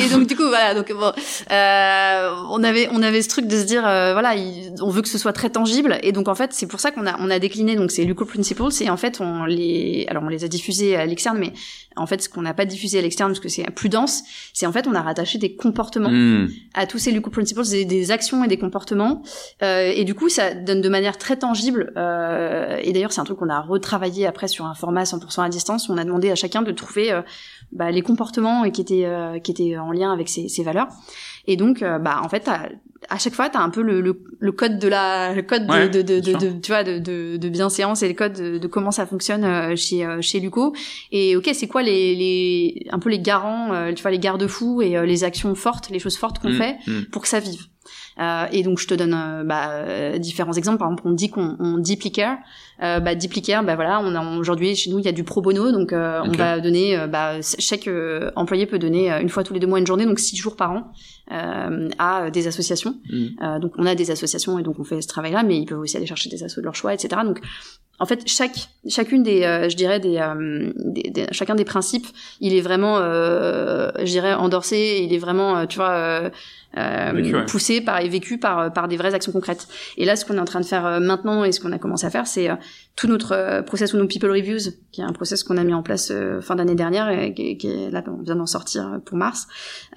et donc du coup voilà donc bon euh, on avait on avait ce truc de se dire euh, voilà il- on veut que ce soit très tangible et donc en fait c'est pour ça qu'on a on a décliné donc c'est Luco Principles et en fait on les alors on les a diffusés à l'externe mais en fait ce qu'on n'a pas diffusé à l'externe parce que c'est plus dense c'est en fait on a rattaché des comportements Hmm. à tous ces Luco Principles, des, des actions et des comportements. Euh, et du coup, ça donne de manière très tangible. Euh, et d'ailleurs, c'est un truc qu'on a retravaillé après sur un format 100% à distance. On a demandé à chacun de trouver euh, bah, les comportements qui étaient euh, qui étaient en lien avec ces, valeurs. Et donc, euh, bah, en fait, à chaque fois, tu as un peu le, le, le code de la le code de, Ouais, de, de, de, tu vois de, de, de bienséance et le code de, de comment ça fonctionne euh, chez euh, chez Luco. Et ok, c'est quoi les, les un peu les garants, euh, tu vois, les garde-fous et les actions fortes, les choses fortes qu'on Hmm. fait Hmm. pour que ça vive. Euh, et donc je te donne bah, différents exemples. Par exemple, on dit qu'on on deeply care. Euh, bah, deeply care, bah voilà, on a aujourd'hui chez nous il y a du pro bono, donc euh, on va donner, euh, bah, chaque euh, employé peut donner euh, une fois tous les deux mois une journée, donc six jours par an, euh, à des associations. Euh, donc on a des associations et donc on fait ce travail-là, mais ils peuvent aussi aller chercher des assos de leur choix, etc. Donc en fait chaque chacune des, euh, je dirais des, euh, des- des- chacun des principes, il est vraiment, euh, je dirais endorsé, il est vraiment, tu vois. Euh, Vécu, ouais. poussé par et vécu par par des vraies actions concrètes. Et là, ce qu'on est en train de faire euh, maintenant et ce qu'on a commencé à faire, c'est euh, tout notre euh, process ou nos people reviews, qui est un process qu'on a mis en place euh, fin d'année dernière et qui, qui est là, on vient d'en sortir pour mars.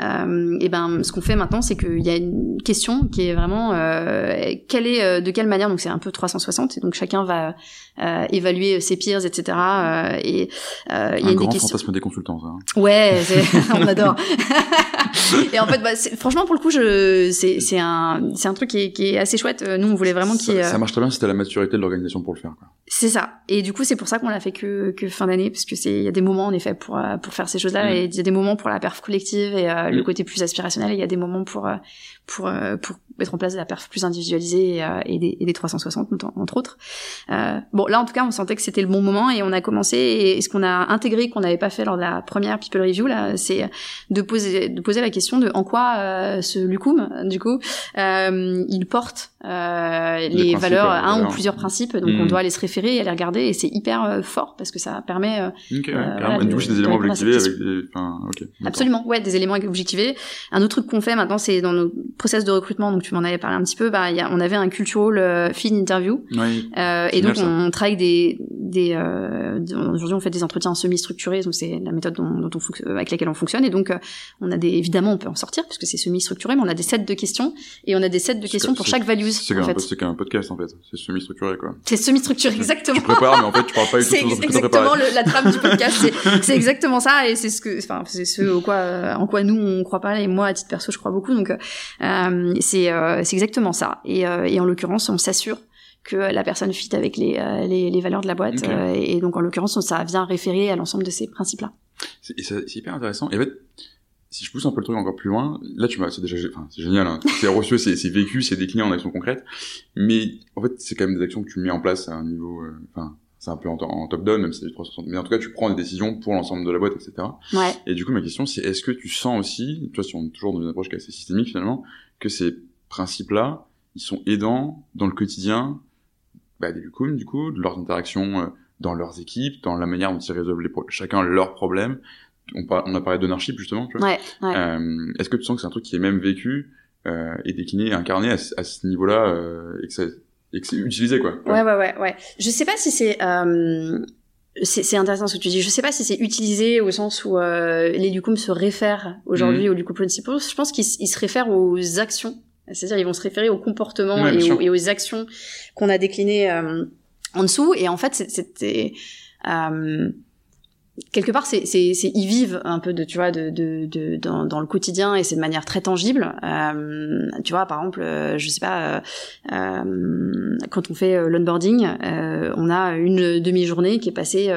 Euh, et ben, ce qu'on fait maintenant, c'est qu'il y a une question qui est vraiment euh, quelle est euh, de quelle manière. Donc c'est un peu 360 et donc chacun va euh, évaluer ses peers, etc. euh, et euh, il y a Un grand des questions. fantasme des consultants, ça. hein. Ouais, on adore. et en fait, bah, franchement, pour le coup, je, c'est, c'est un, c'est un truc qui est, qui est assez chouette. Euh, Nous, on voulait vraiment qu'il, y ait, Ça, euh, ça marche très bien t'as la maturité de l'organisation pour le faire. Quoi. C'est ça. Et du coup, c'est pour ça qu'on l'a fait que, que fin d'année, parce que c'est, il y a des moments en effet pour euh, pour faire ces choses-là, Mm. et il y a des moments pour la perf collective et euh, le Mm. côté plus aspirationnel, et il y a des moments pour euh, pour pour mettre en place de la perf plus individualisée et, et des, et des 360 entre, autres. Euh, bon, là, en tout cas, on sentait que c'était le bon moment et on a commencé. Et, et ce qu'on a intégré, qu'on n'avait pas fait lors de la première People Review, là, c'est de poser de poser la question de en quoi euh, ce Lucum, du coup, euh, il porte euh, les, principes, valeurs, un ou plusieurs principes. Donc, Mm. on doit aller se référer et aller regarder. Et c'est hyper euh, fort parce que ça permet euh, Ok, ouais, voilà, carrément. de- du coup, c'est des de éléments à objectivés avec des. Enfin, ok. d'accord. Absolument, ouais, des éléments objectivés. Un autre truc qu'on fait maintenant, c'est dans nos process de recrutement, donc tu m'en avais parlé un petit peu, bah, il y a, on avait un cultural euh, fit interview, Oui. euh, et donc on travaille des, des euh, aujourd'hui on fait des entretiens semi-structurés, donc c'est la méthode dont, on euh, avec laquelle on fonctionne, et donc euh, on a des, évidemment on peut en sortir puisque c'est semi-structuré, mais on a des sets de questions et on a des sets de questions que- pour chaque values. C'est qu'un podcast en fait. C'est semi-structuré quoi. c'est semi-structuré exactement. Tu prépares, mais en fait, tu parles pas du tout C'est exactement le- la trame du podcast. C'est- exactement ça, et c'est ce que, enfin, c'est ce au quoi, euh, en quoi nous on croit pas, et moi à titre perso je crois beaucoup. Donc, euh, c'est euh, c'est exactement ça. Et, euh, et en l'occurrence, on s'assure que la personne fit avec les, les, les valeurs de la boîte. Et donc en l'occurrence, ça vient référer à l'ensemble de ces principes-là. C'est et c'est- c'est hyper intéressant. Et en fait, si je pousse un peu le truc encore plus loin, là, tu m'as, c'est déjà, enfin, c'est génial, hein. C'est reçu, c'est, c'est vécu, c'est décliné en actions concrètes. Mais, en fait, c'est quand même des actions que tu mets en place à un niveau, euh, enfin, c'est un peu en, en top-down, même si c'est du 360. Mais en tout cas, tu prends des décisions pour l'ensemble de la boîte, etc. Ouais. Et du coup, ma question, c'est est-ce que tu sens aussi, tu vois, si on est toujours dans une approche qui est assez systémique finalement, que ces principes-là, ils sont aidants dans le quotidien bah, des Lucum, du coup, de leurs interactions euh, dans leurs équipes, dans la manière dont ils résolvent les pro- chacun leurs problèmes. On, par- on a parlé d'ownership justement, tu vois. Ouais. Ouais. Euh, est-ce que tu sens que c'est un truc qui est même vécu euh, et décliné, incarné à, ce- à ce niveau-là euh, et que ça- et que c'est utilisé quoi Ouais, ouais, ouais, ouais. Je sais pas si c'est euh, c'est c'est intéressant ce que tu dis. Je sais pas si c'est utilisé au sens où euh, les Lucum se réfèrent aujourd'hui Mhm. aux Lucum Principles. Je pense qu'ils se réfèrent aux actions. C'est-à-dire ils vont se référer aux comportements Ouais, et, aux, et aux actions qu'on a déclinées euh, en dessous. Et en fait, c'était euh, quelque part c'est c'est ils vivent un peu de tu vois de de, de dans, dans le quotidien et c'est de manière très tangible. Euh, tu vois par exemple euh, je sais pas euh, euh quand on fait l'onboarding on a une demi-journée qui est passée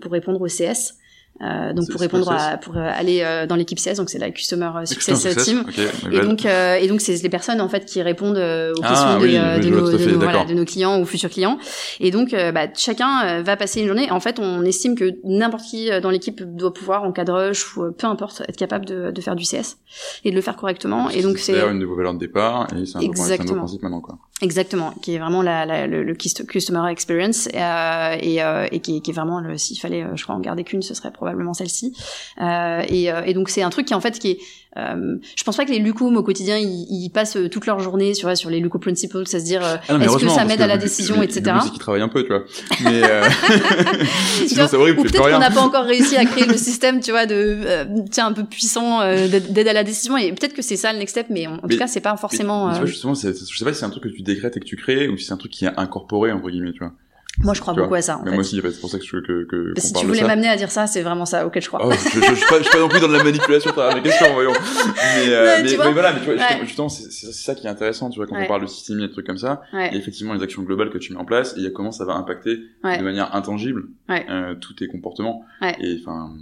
pour répondre au CS euh, donc pour répondre à, pour euh, aller euh, dans l'équipe 16 donc c'est la customer success, team. et donc euh, et donc c'est les personnes en fait qui répondent aux ah questions de, nos, de, nos, voilà, de nos clients ou futurs clients. Et donc bah, chacun va passer une journée. En fait on estime que n'importe qui dans l'équipe doit pouvoir en cas de rush ou peu importe être capable de, de faire du CS et de le faire correctement. Et donc c'est une de vos valeurs de départ et c'est un, un principe maintenant quoi. Exactement, qui est vraiment la, la, le, le, customer experience euh, et, euh, et qui, qui, est vraiment le s'il fallait, euh, je crois, en garder qu'une, ce serait probablement celle-ci. Euh, et, euh, et, donc c'est un truc qui en fait qui est euh, je pense pas que les lucum au quotidien ils, ils passent toute leur journée sur sur les lucum principles, à se dire euh, ah est-ce que ça m'aide à la décision, etc. C'est qu'ils travaillent un peu, tu vois. Mais euh... sinon c'est horrible. Ou peut-être qu'on n'a pas encore réussi à créer le système, tu vois, de tiens un peu puissant d'aide à la décision. Et peut-être que c'est ça le next step, mais en, tout cas c'est pas forcément. Mais, tu vois, justement, je sais pas si c'est un truc que tu décrètes et que tu crées ou si c'est un truc qui est incorporé entre guillemets, tu vois. Moi, je crois beaucoup à ça. En mais fait. moi aussi, c'est pour ça que je veux que. que si tu voulais m'amener à dire ça, c'est vraiment ça auquel je crois. Oh, je, je, je, suis pas, je suis pas non plus dans de la manipulation par mes questions, voyons. Mais, euh, mais, mais, voilà, mais tu vois, justement, c'est ça qui est intéressant, tu vois, quand on parle de systémie et de trucs comme ça. Y a effectivement les actions globales que tu mets en place et il y a comment ça va impacter de manière intangible euh, tous tes comportements. Et enfin,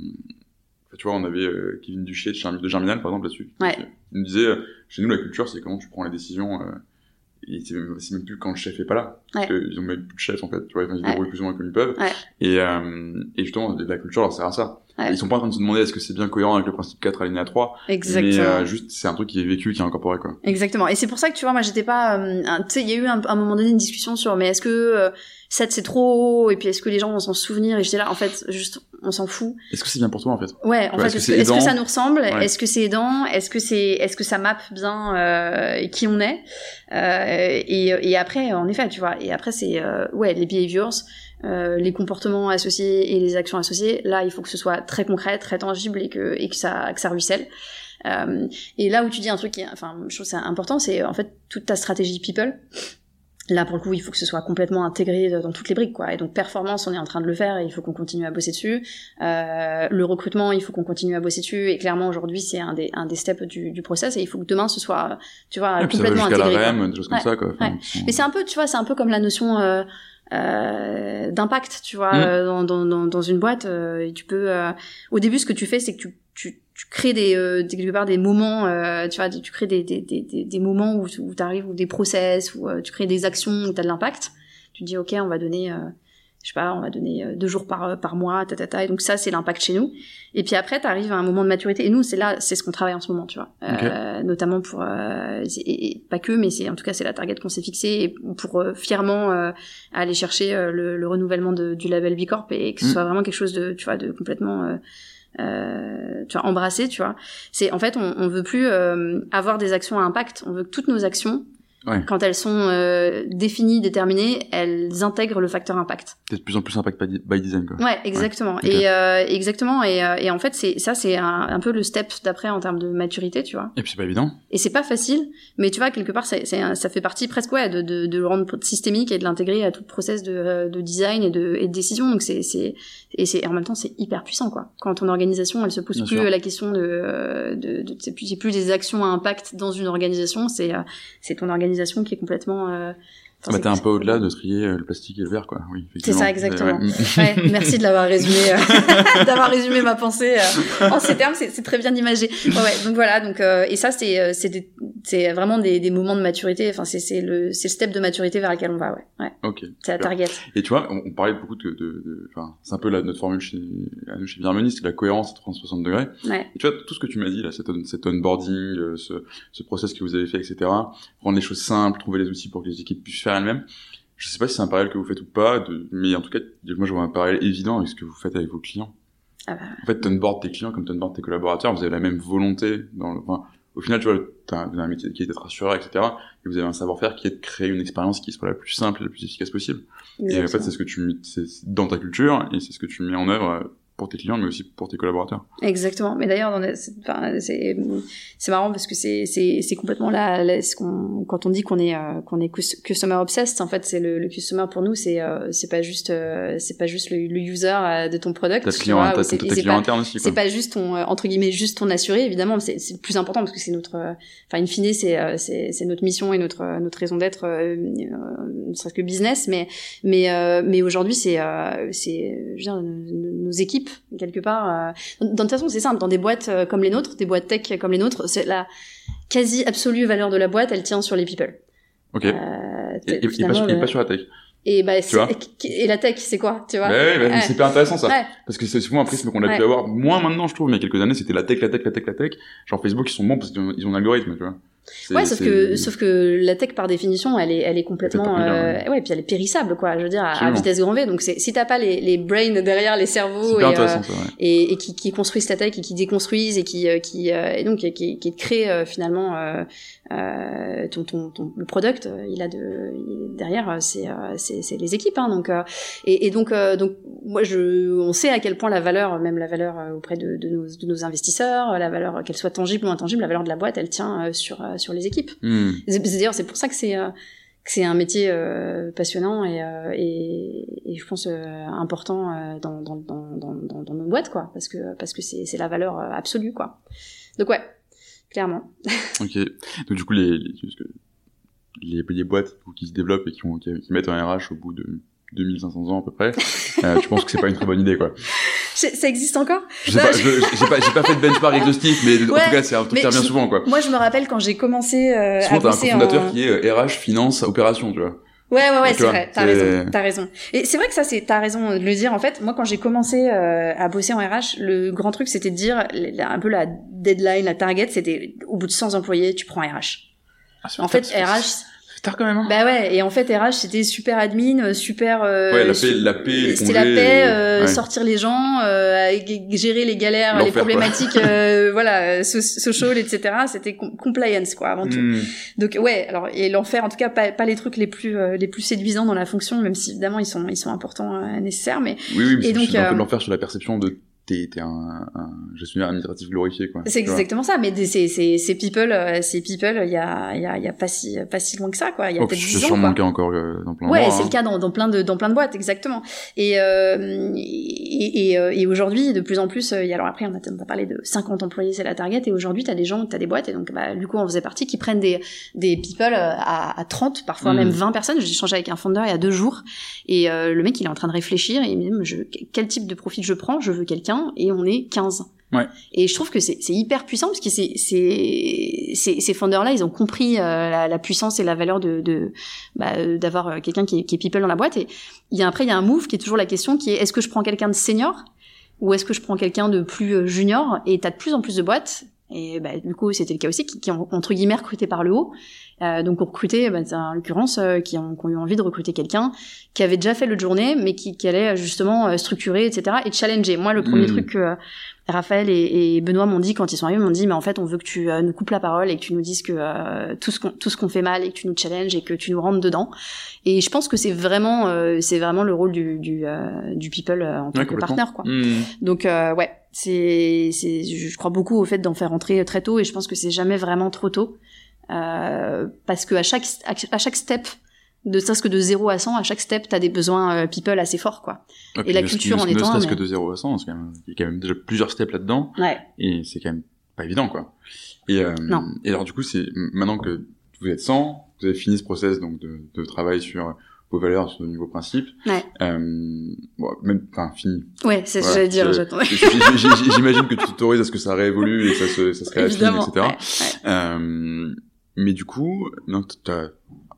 tu vois, on avait euh, Kevin Duché de Germinal, par exemple, là-dessus. Il nous disait, euh, chez nous, la culture, c'est comment tu prends les décisions. C'est même, plus quand le chef est pas là. Parce qu'ils ont même plus de chef, en fait. Tu vois, ils se débrouillent plus ou moins comme ils peuvent. Et, euh, et justement, la culture leur sert à ça. Ils sont pas en train de se demander est-ce que c'est bien cohérent avec le principe 4 aligné à 3. Exactement. Mais euh, juste, c'est un truc qui est vécu, qui est incorporé, quoi. Exactement. Et c'est pour ça que, tu vois, moi, j'étais pas, euh, tu sais, il y a eu un, un, moment donné une discussion sur, mais est-ce que 7 c'est trop haut, et puis est-ce que les gens vont s'en souvenir, et j'étais là, en fait, juste, on s'en fout. Est-ce que c'est bien pour toi, en fait? Ouais, en fait, est-ce que, est que, ça nous ressemble? Est-ce que c'est aidant? Est-ce que c'est, est-ce que ça mappe bien, euh, qui on est? Euh, et, et après, en effet, tu vois, et après, c'est, euh, ouais, les behaviors, euh, les comportements associés et les actions associées, là, il faut que ce soit très concret, très tangible et que, et que ça, que ça ruisselle. Euh, et là où tu dis un truc qui, enfin, je trouve c'est important, c'est en fait toute ta stratégie people. Là, pour le coup, il faut que ce soit complètement intégré dans toutes les briques, quoi. Et donc, performance, on est en train de le faire et il faut qu'on continue à bosser dessus. Euh, le recrutement, il faut qu'on continue à bosser dessus. Et clairement, aujourd'hui, c'est un des, un des steps du, du process et il faut que demain, ce soit, tu vois, complètement intégré. La REM, des choses comme ça, quoi. Mais c'est un peu, tu vois, c'est un peu comme la notion, euh, euh, d'impact, tu vois, mm. euh, dans, dans, dans, une boîte. Euh, tu peux, euh, au début, ce que tu fais, c'est que tu, tu, tu crées des, quelque part des moments, tu vois, tu crées des, des, des, des moments où, où tu arrives, ou des process, où tu crées des actions où tu as de l'impact. Tu dis, ok, on va donner je sais pas, on va donner euh, deux jours par euh, par mois, ta, ta, ta, et donc ça c'est l'impact chez nous. Et puis après, tu arrives à un moment de maturité. Et nous, c'est là, c'est ce qu'on travaille en ce moment, tu vois, euh, notamment pour euh, et, pas que, mais c'est en tout cas c'est la target qu'on s'est fixée pour euh, fièrement aller chercher le, le, renouvellement de, du label B Corp et que ce mm. soit vraiment quelque chose de, tu vois, de complètement euh, tu vois, embrassé, tu vois. C'est en fait, on, on veut plus avoir des actions à impact. On veut que toutes nos actions quand elles sont euh, définies, déterminées, elles intègrent le facteur impact. C'est de plus en plus impact by design, quoi. Ouais, exactement. Et euh, exactement. Et, euh, et, en fait, c'est ça, c'est un, un, peu le step d'après en termes de maturité, tu vois. Et puis c'est pas évident. Et c'est pas facile, mais tu vois quelque part, c'est, ça fait partie presque ouais de, de, de le rendre systémique et de l'intégrer à tout le process de, de design et de, et de décision. Donc c'est c'est et c'est en même temps c'est hyper puissant quoi. Quand ton organisation, elle se pose plus la question de, de, de c'est plus, plus des actions à impact dans une organisation, c'est c'est ton organisation qui est complètement bah, t'es un peu au-delà de trier euh, le plastique et le verre, quoi. Oui, c'est ça, exactement. Ouais. merci de l'avoir résumé, euh, d'avoir résumé ma pensée euh, en ces termes. C'est très bien imagé. Ouais, ouais, donc voilà. Donc et ça, c'est c'est vraiment des, des moments de maturité. Enfin, c'est c'est le c'est le step de maturité vers lequel on va. Ouais. ouais. Ok. C'est la target. Et tu vois, on, parlait beaucoup de, enfin, c'est un peu la, notre formule chez chez c'est la cohérence à 360 degrés. Ouais. Et tu vois, tout ce que tu m'as dit là, cet, cet onboarding, ce ce process que vous avez fait, etc. Rendre les choses simples, trouver les outils pour que les équipes puissent faire elle-même. Je sais pas si c'est un parallèle que vous faites ou pas, de, mais en tout cas, moi je vois un parallèle évident avec ce que vous faites avec vos clients. Ah bah. En fait, tu onboard tes clients comme tu onboard tes collaborateurs, vous avez la même volonté dans le, enfin, au final, tu vois, tu as un métier qui est d'être assureur, etc. Et vous avez un savoir-faire qui est de créer une expérience qui soit la plus simple et la plus efficace possible. Et en fait, c'est ce que tu mets dans ta culture et c'est ce que tu mets en œuvre pour tes clients, mais aussi pour tes collaborateurs. Exactement. Mais d'ailleurs, c'est marrant parce que c'est complètement là, là ce qu'on quand on dit qu'on est euh, qu'on est customer obsessed, en fait, c'est le, le customer pour nous, c'est euh, c'est pas juste euh, c'est pas juste le, le user de ton product. T'as client, t'as tes clients internes aussi. C'est pas juste ton entre guillemets juste ton assuré, évidemment, c'est le plus important parce que c'est notre enfin in fine c'est c'est notre mission et notre notre raison d'être, ne serait-ce que business, mais mais mais aujourd'hui c'est c'est nos équipes quelque part. Euh, dans, de toute façon, c'est simple. Dans des boîtes euh, comme les nôtres, des boîtes tech comme les nôtres, c'est la quasi absolue valeur de la boîte, elle tient sur les people. Ok. Euh, et, pas, sur la tech. Et bah, et la tech, c'est quoi, tu vois bah ouais, C'est hyper intéressant ça, parce que c'est souvent un prisme qu'on a pu avoir. Moins maintenant, je trouve, mais il y a quelques années, c'était la tech, la tech, la tech, la tech. Genre Facebook, ils sont bons parce qu'ils ont un algorithme, tu vois. Ouais, sauf que sauf que la tech par définition, elle est elle est complètement euh, ouais, puis elle est périssable quoi. Je veux dire à, vitesse grand V. Donc si t'as pas les les brains derrière les cerveaux et, euh, et, et qui qui construisent ta tech et qui déconstruisent et qui euh, qui euh, et donc qui qui, qui crée finalement euh, ton, ton, ton, le product, il a de derrière c'est c'est les équipes hein, donc et, et donc donc moi je on sait à quel point la valeur même la valeur auprès de, de, nos, de nos investisseurs la valeur qu'elle soit tangible ou intangible la valeur de la boîte elle tient sur sur les équipes. Hmm. C'est-à-dire, c'est pour ça que c'est euh, c'est un métier euh, passionnant et, euh, et, et, je pense important dans, dans, dans, dans, dans nos boîtes, quoi, parce que parce que c'est la valeur absolue, quoi. Donc ouais, clairement. ok. Donc du coup, les, les, les, boîtes qui se développent et qui, ont, qui mettent un RH au bout de 2500 ans à peu près, euh, je pense que c'est pas une très bonne idée quoi. Ça existe encore? Je sais pas, j'ai pas, pas, fait de benchmark exhaustif, mais en tout cas c'est un truc qui revient souvent quoi. Moi je me rappelle quand j'ai commencé euh, souvent, à bosser t'as un cofondateur qui est RH, finance, opération, tu vois. Ouais, ouais, ouais, c'est vrai. T'as raison. T'as raison. Et c'est vrai que ça, c'est, t'as raison de le dire. En fait, moi, quand j'ai commencé euh, à bosser en RH, le grand truc, c'était de dire un peu la deadline, la target, c'était au bout de 100 employés, tu prends RH. Ah, en fait, RH, tard quand même. Hein. Bah ouais, et en fait RH c'était super admin, euh, super. Euh, ouais, la paix, la paix. C'était la paix, euh, sortir les gens, euh, gérer les galères, les problématiques, euh, voilà, social, etc. C'était compliance quoi avant tout. Hmm. Donc ouais, alors et l'enfer en tout cas pas, pas les trucs les plus les plus séduisants dans la fonction, même si évidemment ils sont ils sont importants nécessaires, mais. Oui oui, mais et donc un peu l'enfer sur la perception de t'es t'es un, un gestionnaire administratif glorifié quoi. C'est exactement ça, mais c'est c'est c'est people euh, c'est people il y a il y a il y a pas si pas si loin que ça quoi. Il y a oh, peut-être 10 ans. C'est le cas encore euh, dans plein de Ouais, c'est le cas dans, dans plein de dans plein de boîtes exactement. Et euh, et et, euh, et aujourd'hui de plus en plus y a alors après on a on a parlé de 50 employés c'est la target et aujourd'hui t'as des gens t'as des boîtes et donc bah du coup on faisait partie qui prennent des des people à, à 30 parfois même 20 hmm. personnes. J'ai échangé avec un founder il y a deux jours et le mec il est en train de réfléchir et il me dit je, quel type de profil je prends? Je veux quelqu'un et on est 15. Ouais. Et je trouve que c'est hyper puissant parce que c'est ces ces founders là ils ont compris euh, la, la, puissance et la valeur de de bah, d'avoir euh, quelqu'un qui, qui, est people dans la boîte et il y a après il y a un move qui est toujours la question qui est est-ce que je prends quelqu'un de senior ou est-ce que je prends quelqu'un de plus euh, junior? Et t'as de plus en plus de boîtes et bah, du coup c'était le cas aussi qui, qui ont entre guillemets recruté par le haut euh, donc on recrutait, bah, en l'occurrence, euh, qui, ont, qui, ont, eu envie de recruter quelqu'un qui avait déjà fait le journée, mais qui, qui allait justement euh, structurer, etc. et challenger. Moi, le premier hmm. truc que Raphaël et, et Benoît m'ont dit quand ils sont arrivés, m'ont dit mais en fait on veut que tu nous coupes la parole et que tu nous dises que tout ce qu'on tout ce qu'on fait mal et que tu nous challenges et que tu nous rentres dedans. Et je pense que c'est vraiment c'est vraiment le rôle du du, du people en tant que partenaire quoi. Hmm. Donc ouais, c'est c'est je crois beaucoup au fait d'en faire entrer très tôt et je pense que c'est jamais vraiment trop tôt. Euh, parce que à chaque à chaque step de ça que de 0 à 100 à chaque step t'as des besoins euh, people assez forts quoi et la culture en étant ne serait-ce que de 0 à 100 il y a quand même déjà plusieurs steps là-dedans ouais. et c'est quand même pas évident quoi et euh, non. et alors du coup c'est maintenant que vous êtes 100 vous avez fini ce process donc de, de travail sur vos valeurs sur le niveau principe. Ouais. Euh, bon, même, enfin, fini. Ouais, c'est ce que j'allais dire, j'attendais. J'imagine que tu t'autorises à ce que ça réévolue et que ça se, ça se réaffine, etc. Ouais, ouais. Euh, mais du coup, non, t'as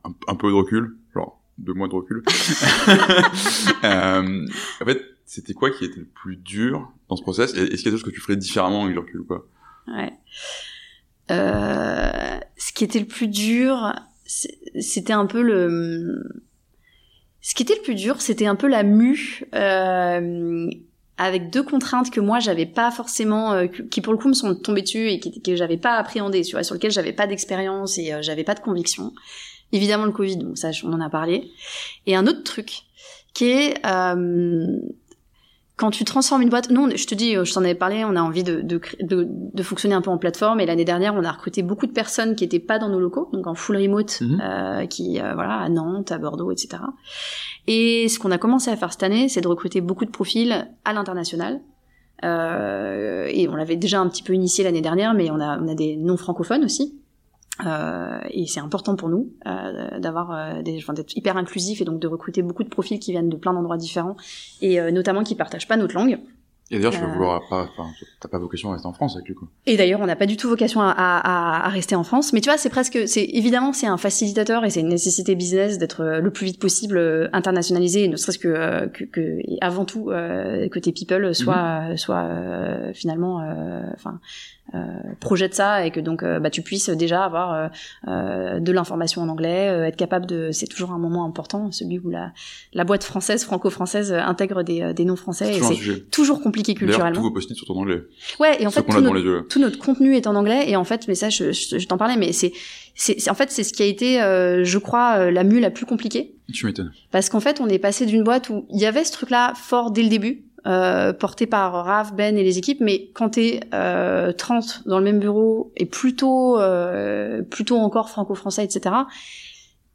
un, un peu de recul, genre deux mois de recul. euh, en fait, c'était quoi qui était le plus dur dans ce process Est-ce qu'il y a des choses que tu ferais différemment avec le recul ou pas? Ouais. Euh, ce qui était le plus dur, c'était un peu le. Ce qui était le plus dur, c'était un peu la mue euh, avec deux contraintes que moi j'avais pas forcément euh, qui pour le coup me sont tombées dessus et qui, que j'avais pas appréhendé tu vois sur lequel j'avais pas d'expérience et euh, j'avais pas de conviction évidemment le covid donc ça on en a parlé et un autre truc qui est euh, quand tu transformes une boîte, nous, je te dis, je t'en avais parlé, on a envie de, de, de, de fonctionner un peu en plateforme. Et l'année dernière, on a recruté beaucoup de personnes qui étaient pas dans nos locaux, donc en full remote, Mhm. euh, qui euh, voilà à Nantes, à Bordeaux, etc. Et ce qu'on a commencé à faire cette année, c'est de recruter beaucoup de profils à l'international. Euh, et on l'avait déjà un petit peu initié l'année dernière, mais on a, on a des non francophones aussi. Euh, et c'est important pour nous euh, d'avoir euh, des, enfin, d'être hyper inclusif et donc de recruter beaucoup de profils qui viennent de plein d'endroits différents et notamment qui partagent pas notre langue. Et d'ailleurs, tu vas vouloir pas, enfin, t'as pas vocation à rester en France avec du coup. Et d'ailleurs, on n'a pas du tout vocation à, à, à rester en France. Mais tu vois, c'est presque, c'est évidemment, c'est un facilitateur et c'est une nécessité business d'être le plus vite possible internationalisé, ne serait-ce que, que, que et avant tout que tes people soient, euh, soient euh, finalement, euh, enfin, euh, projettent ça et que donc euh, bah, tu puisses déjà avoir euh, de l'information en anglais, euh, être capable de, c'est toujours un moment important, celui où la, la boîte française, franco-française, intègre des, des noms français C'est et toujours c'est compliqué culturellement. tous vos post-it sont en anglais. Ouais, et en fait, tout notre- tout contenu est en anglais et en fait mais ça je, je, je t'en parlais mais c'est c'est en fait c'est ce qui a été euh, je crois la mue la plus compliquée Tu m'étonnes. parce qu'en fait on est passé d'une boîte où il y avait ce truc là fort dès le début euh, porté par Raph, Ben et les équipes mais quand t'es euh, 30 dans le même bureau et plutôt euh, plutôt encore franco-français etc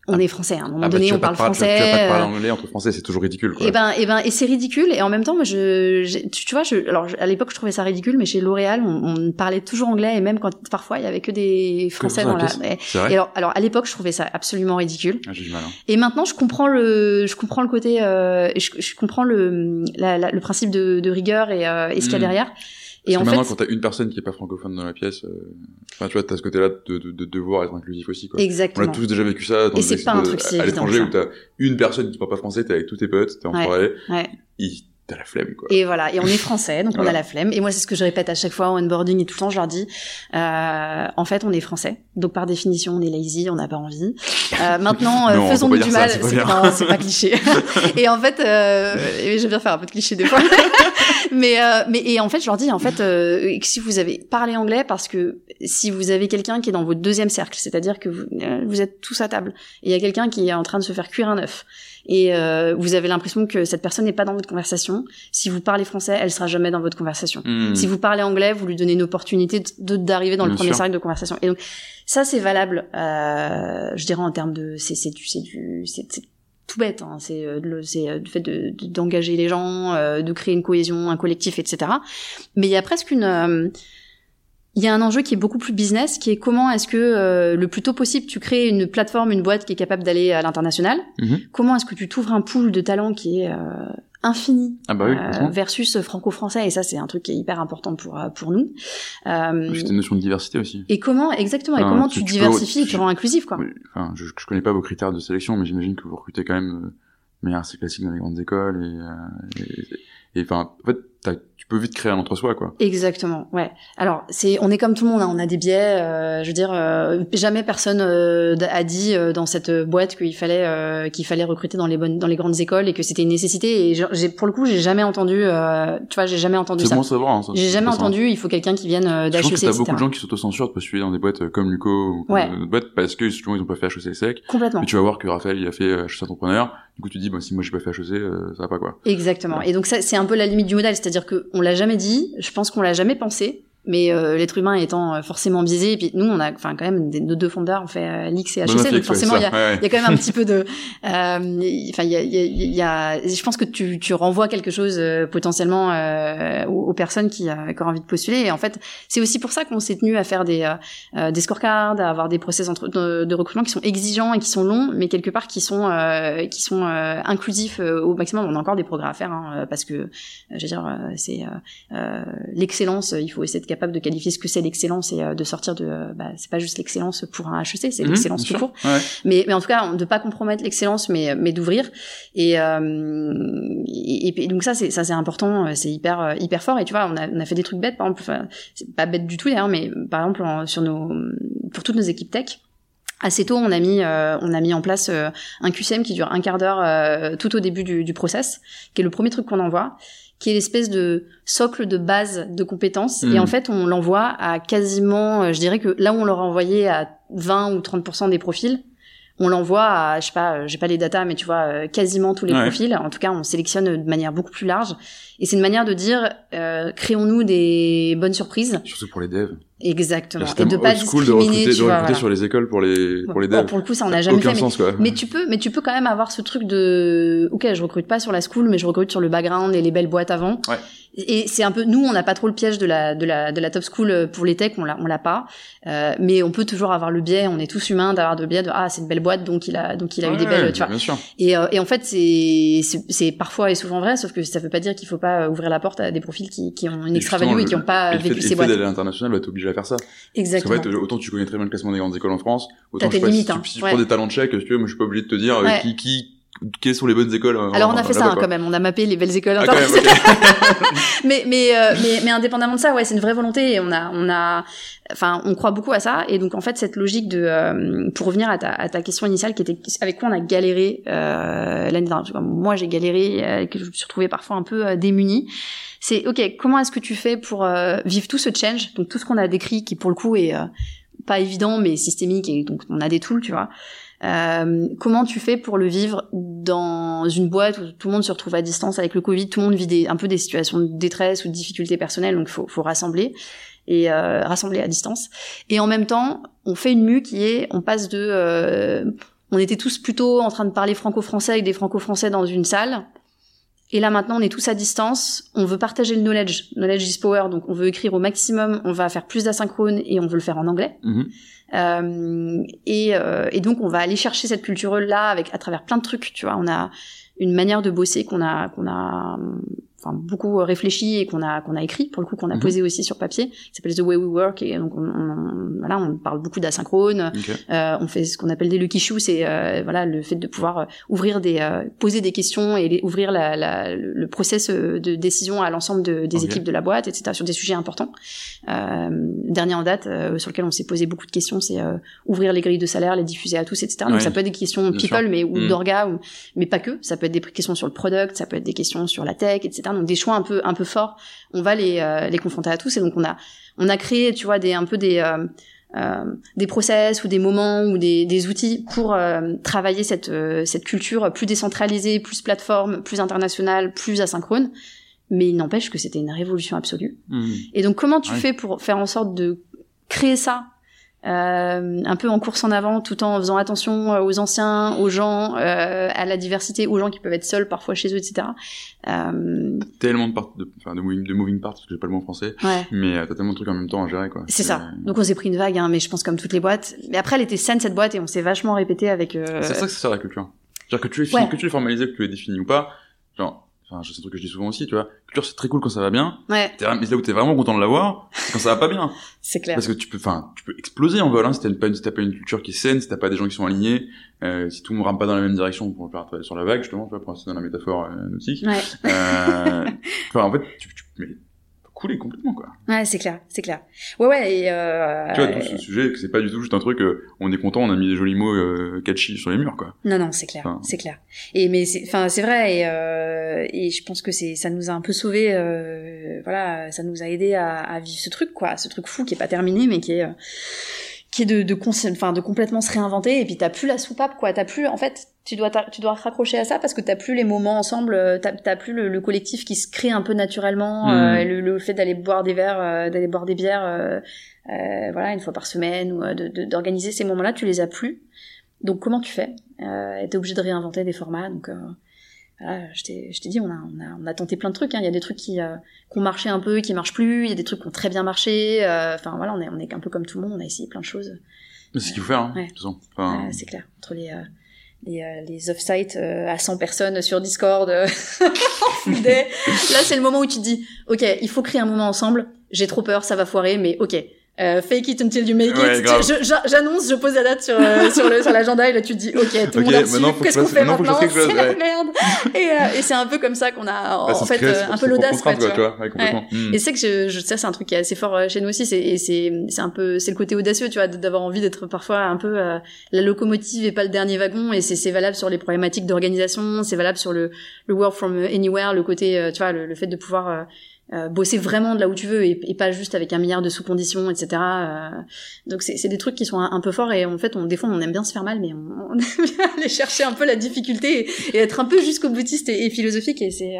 on Ah. est français hein. à un moment Ah bah, donné on parle parler- tu français Tu vas pas te parler euh, anglais entre français, c'est toujours ridicule. Quoi. et ben, et ben, et c'est ridicule. Et en même temps, moi, je, tu, tu vois, je, alors à l'époque, je trouvais ça ridicule, mais chez L'Oréal, on, on parlait toujours anglais, et même quand parfois il y avait que des français ça, dans la. Et, et alors, alors, à l'époque, je trouvais ça absolument ridicule. Ah, J'ai du mal. Hein. Et maintenant, je comprends le, je comprends le côté, euh, je, je comprends le, la, la- le principe de, de rigueur et, euh, et ce qu'il y a Mm. Et Parce en que maintenant, fait, quand t'as une personne qui est pas francophone dans la pièce, euh, enfin, tu vois, t'as ce côté-là de, de, de devoir être inclusif aussi. Quoi. On exactement. a tous déjà vécu ça dans Et c'est pas un truc si à l'étranger où t'as une personne qui parle pas français, t'es avec tous tes potes, t'es en Ouais. soirée, Ouais. et t'as la flemme, quoi. Et voilà, et on est français, donc on a la flemme. Et moi, c'est ce que je répète à chaque fois en onboarding et tout le temps, je leur dis, euh, en fait, on est français, donc par définition, on est lazy, on n'a pas envie. Euh, maintenant, euh, Non, faisons du mal. c'est pas pas cliché. et en fait, euh, j'aime bien faire un peu de cliché des fois. mais, euh, mais et en fait, je leur dis, en fait, euh, si vous avez parlé anglais, parce que si vous avez quelqu'un qui est dans votre deuxième cercle, c'est-à-dire que vous, euh, vous êtes tous à table, et il y a quelqu'un qui est en train de se faire cuire un œuf, et euh, vous avez l'impression que cette personne n'est pas dans votre conversation, si vous parlez français, elle sera jamais dans votre conversation. Hmm. Si vous parlez anglais, vous lui donnez une opportunité de d'arriver dans le premier sûr. cercle de conversation. Et donc ça c'est valable, euh, je dirais en termes de c'est c'est du c'est du c'est tout bête, hein. c'est euh, le c'est euh, le fait de de- d'engager les gens, euh, de créer une cohésion, un collectif, etc. Mais il y a presque une euh, il y a un enjeu qui est beaucoup plus business, qui est comment est-ce que euh, le plus tôt possible tu crées une plateforme, une boîte qui est capable d'aller à l'international. Mhm. Comment est-ce que tu t'ouvres un pool de talents qui est euh, infini Ah bah oui, euh, versus franco-français et ça c'est un truc qui est hyper important pour pour nous. Euh, une notion de diversité aussi. et comment exactement et comment tu- peux- diversifies et tu tu- rends inclusif quoi. Enfin, je, je connais pas vos critères de sélection, mais j'imagine que vous recrutez quand même manière assez classique dans les grandes écoles et, et, et, enfin, en fait, tu peux vite créer un entre-soi, quoi. Exactement, ouais. Alors c'est on est comme tout le monde, hein, on a des biais. euh, je veux dire, euh, jamais personne euh, a dit euh, dans cette boîte qu'il fallait euh, qu'il fallait recruter dans les bonnes dans les grandes écoles et que c'était une nécessité. Et j'ai- pour le coup j'ai jamais entendu, euh, tu vois, j'ai jamais entendu C'est ça. bon à savoir. Hein, ça, J'ai c'est jamais ça. entendu. Il faut quelqu'un qui vienne euh, Je d'HEC, pense que t'as beaucoup de gens qui s'autocensurent de postuler dans des boîtes comme Luco ou comme Ouais. boîtes parce que justement ils ont pas fait HEC sec. Complètement. Mais tu vas voir que Raphaël il a fait HEC entrepreneur. Du coup tu dis bah si moi j'ai pas fait HEC ça va pas quoi. Exactement. Et donc ça, c'est un peu la limite du modèle, c'est-à-dire que on l'a jamais dit, je pense qu'on l'a jamais pensé, mais euh, l'être humain étant euh, forcément biaisé, et puis nous, on a, enfin quand même, des- nos deux fondeurs, on fait euh, l'IX et HEC, donc forcément, il y Ouais, ouais. il y a quand même un petit peu de, euh, enfin il y a, y, a, il y a- je pense que tu, tu renvoies quelque chose euh, potentiellement euh, aux, aux personnes qui, qui ont envie de postuler. Et en fait, c'est aussi pour ça qu'on s'est tenu à faire des des scorecards, à avoir des process entre, de, de recrutement qui sont exigeants et qui sont longs, mais quelque part qui sont euh, qui sont euh, inclusifs au maximum. On a encore des progrès à faire hein, parce que, je veux dire, c'est l'excellence. Il faut essayer d'être capable de qualifier ce que c'est l'excellence et euh, de sortir de. euh, bah, c'est pas juste l'excellence pour un HEC, c'est Mhm, l'excellence tout court Ouais. mais, mais en tout cas de pas compromettre l'excellence mais mais d'ouvrir et, euh, et, et donc ça c'est ça c'est important euh, c'est hyper euh, hyper fort et tu vois on a on a fait des trucs bêtes par exemple enfin c'est pas bête du tout d'ailleurs mais par exemple en- sur nos pour toutes nos équipes tech Assez tôt, on a mis, euh, on a mis en place euh, un QCM qui dure un quart d'heure euh, tout au début du, du process, qui est le premier truc qu'on envoie, qui est l'espèce de socle de base de compétences. Et en fait, on l'envoie à quasiment, euh, je dirais que là où on l'aura envoyé à 20 ou 30% des profils, on l'envoie à, je sais pas, j'ai pas les datas, mais tu vois, quasiment tous les profils. En tout cas, on sélectionne de manière beaucoup plus large. Et c'est une manière de dire, créons-nous des bonnes surprises. Surtout pour les devs. Exactement. Et de pas discriminer, de tu vois, sur les écoles pour les pour les devs. pour le coup, ça on n'a jamais fait. Mais, mais, tu peux, mais tu peux quand même avoir ce truc de, ok, je recrute pas sur la school, mais je recrute sur le background et les belles boîtes avant. Ouais et c'est un peu nous on n'a pas trop le piège de la de la de la top school euh, pour les techs on l'a on l'a pas euh, mais on peut toujours avoir le biais on est tous humains d'avoir le biais de ah c'est une belle boîte donc il a donc il a eu des belles tu vois bien sûr. et euh, et en fait c'est c'est parfois et souvent vrai sauf que ça veut pas dire qu'il faut pas euh, ouvrir la porte à des profils qui qui ont une extra value et qui ont pas vécu ces boîtes fait à faire ça. Exactement. parce autant tu connais très bien le classement des grandes écoles en France autant je sais pas, si, hein. si, je prends des talents check tu veux moi je suis pas obligé de te dire qui qui quelles sont les bonnes écoles euh, Alors on a fait ça hein, quand même, on a mappé les belles écoles. Ah, mais mais, euh, mais mais indépendamment de ça, ouais, c'est une vraie volonté et on a on a enfin on croit beaucoup à ça et donc en fait cette logique de euh, pour revenir à ta, à ta question initiale qui était avec quoi on a galéré euh, l'année dernière. Moi j'ai galéré que je me suis retrouvée parfois un peu démunie. C'est ok, comment est-ce que tu fais pour vivre tout ce change, donc tout ce qu'on a décrit qui pour le coup est pas évident mais systémique et donc on a des tools, tu vois. Euh, comment tu fais pour le vivre dans une boîte où tout le monde se retrouve à distance avec le Covid, tout le monde vit un peu des situations de détresse ou de difficultés personnelles, donc faut, faut rassembler et euh, rassembler à distance. Et en même temps, on fait une mue qui est, on passe de, euh, on était tous plutôt en train de parler franco-français avec des franco-français dans une salle. Et là maintenant, on est tous à distance. On veut partager le knowledge. Knowledge is power. Donc, on veut écrire au maximum. On va faire plus d'asynchrone et on veut le faire en anglais. Mm-hmm. Et, euh, et, donc on va aller chercher cette culture là avec à travers plein de trucs. Tu vois, on a une manière de bosser qu'on a qu'on a enfin beaucoup réfléchi et qu'on a qu'on a écrit pour le coup qu'on a mhm. posé aussi sur papier. Qui s'appelle The Way We Work et donc on, on voilà on parle beaucoup d'asynchrone. Euh, on fait ce qu'on appelle des lucky shoes c'est euh, voilà le fait de pouvoir euh, ouvrir des euh, poser des questions et ouvrir la, la, le process euh, de décision à l'ensemble de, des équipes de la boîte etc sur des sujets importants. Dernier en date sur lequel on s'est posé beaucoup de questions c'est ouvrir les grilles de salaire les diffuser à tous etc donc ça peut être des questions people mais ou mm. d'orga mais pas que. Ça peut être des questions sur le product ça peut être des questions sur la tech etc donc des choix un peu un peu forts, on va les euh, les confronter à tous et donc on a on a créé tu vois des un peu des euh, euh, des process ou des moments ou des, des outils pour travailler cette cette culture plus décentralisée, plus plateforme, plus internationale, plus asynchrone. Mais il n'empêche que c'était une révolution absolue. Mmh. Et donc comment tu fais pour faire en sorte de créer ça euh, un peu en course en avant tout en faisant attention euh, aux anciens, aux gens, euh, à la diversité, aux gens qui peuvent être seuls parfois chez eux, etc. Euh... Tellement de, part, de, de, moving, de moving parts, parce que j'ai pas le mot français, ouais. mais euh, t'as tellement de trucs en même temps à gérer. quoi. C'est ça. Donc on s'est pris une vague, hein, mais je pense comme toutes les boîtes. Mais après, elle était saine cette boîte et on s'est vachement répété avec... C'est ça que ça sert la culture. Genre que tu es, ouais. que tu es formalisé, que tu es défini ou pas, genre Enfin, c'est un truc que je dis souvent aussi, tu vois. Culture, c'est très cool quand ça va bien. Ouais. mais là où t'es vraiment content de l'avoir, c'est quand ça va pas bien. c'est clair. Parce que tu peux, enfin, tu peux exploser en vol, hein, si t'as pas une, si t'as pas une culture qui est saine, si t'as pas des gens qui sont alignés, euh, si tout le monde rame pas dans la même direction pour faire travailler sur la vague, justement, tu vois, pour rester dans la métaphore euh, nautique. Ouais. Euh, enfin, en fait, tu, tu, mais couler complètement quoi. Ouais, c'est clair, c'est clair. Ouais ouais et euh... Tu vois tout ce sujet c'est pas du tout juste un truc euh, on est content, on a mis des jolis mots euh, catchy sur les murs quoi. Non non, c'est clair, c'est clair. Et mais c'est enfin c'est vrai et euh, et je pense que c'est ça nous a un peu sauvé euh, voilà, ça nous a aidé à, à, vivre ce truc quoi, ce truc fou qui est pas terminé mais qui est euh, qui est de de, enfin, de complètement se réinventer et puis t'as plus la soupape quoi. T'as plus en fait tu dois tu dois raccrocher à ça parce que t'as plus les moments ensemble euh, t'as plus le, collectif qui se crée un peu naturellement mmh. euh, le, le, fait d'aller boire des verres euh, d'aller boire des bières euh, voilà une fois par semaine ou d'organiser ces moments là tu les as plus. Donc comment tu fais? Euh, t'es obligé de réinventer des formats donc voilà, je t'ai, je t'ai dit, on a, on a, on a tenté plein de trucs. Hein. Il y a des trucs qui, euh, qui ont marché un peu, qui marchent plus. Il y a des trucs qui ont très bien marché. Euh, enfin voilà, on est, on est un peu comme tout le monde. On a essayé plein de choses. C'est ce qu'il faut faire, hein, ouais. de toute façon. Enfin... c'est clair. Entre les, euh, les, euh, les off-site à 100 personnes sur Discord, là c'est le moment où tu te dis, ok, il faut créer un moment ensemble. J'ai trop peur, ça va foirer, mais ok, euh, fake it until you make it. J'annonce, je, pose la date sur euh, sur le sur l'agenda et là tu te dis ok tout le monde a. Qu'est-ce qu'on fait maintenant C'est la merde. Et, euh, et c'est un peu comme ça qu'on a en, bah, fait euh, un peu l'audace quoi. Tu vois. Ouais, ouais. Hmm. Et c'est que je, je, ça c'est un truc qui est assez fort chez nous aussi. C'est et c'est c'est un peu c'est le côté audacieux tu vois d'avoir envie d'être parfois un peu la locomotive et pas le dernier wagon. Et c'est c'est valable sur les problématiques d'organisation. C'est valable sur le le work from anywhere, le côté tu vois le, le fait de pouvoir euh, bosser vraiment de là où tu veux et, et, pas juste avec un milliard de sous-conditions, etc. Euh, donc c'est des trucs qui sont un, peu forts et en fait, on, des fois, on aime bien se faire mal, mais on, on aime bien aller chercher un peu la difficulté et, être un peu jusqu'au boutiste et, philosophique et c'est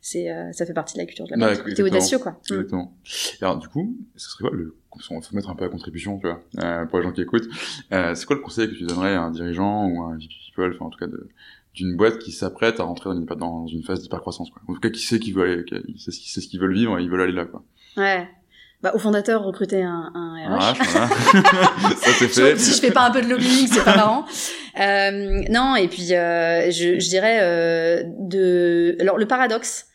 c'est ça fait partie de la culture de la boîte. T'es audacieux, quoi. Mm. Exactement. Alors du coup, ce serait quoi le on va se mettre un peu à contribution, tu vois, euh, pour les gens qui écoutent. Euh, c'est quoi le conseil que tu donnerais à un dirigeant ou à un VP People, enfin en tout cas de, d'une boîte qui s'apprête à rentrer dans une, dans une phase d'hypercroissance, quoi. En tout cas, qui sait qu'il veut aller, qui sait, ce qu'ils veulent vivre, et ils veulent aller là, quoi. Ouais. Bah, au fondateur, recruter un, un RH. voilà. ça c'est fait. si je fais pas un peu de lobbying, c'est pas marrant. Euh, non, et puis euh, je, je, dirais euh, de. Alors le paradoxe,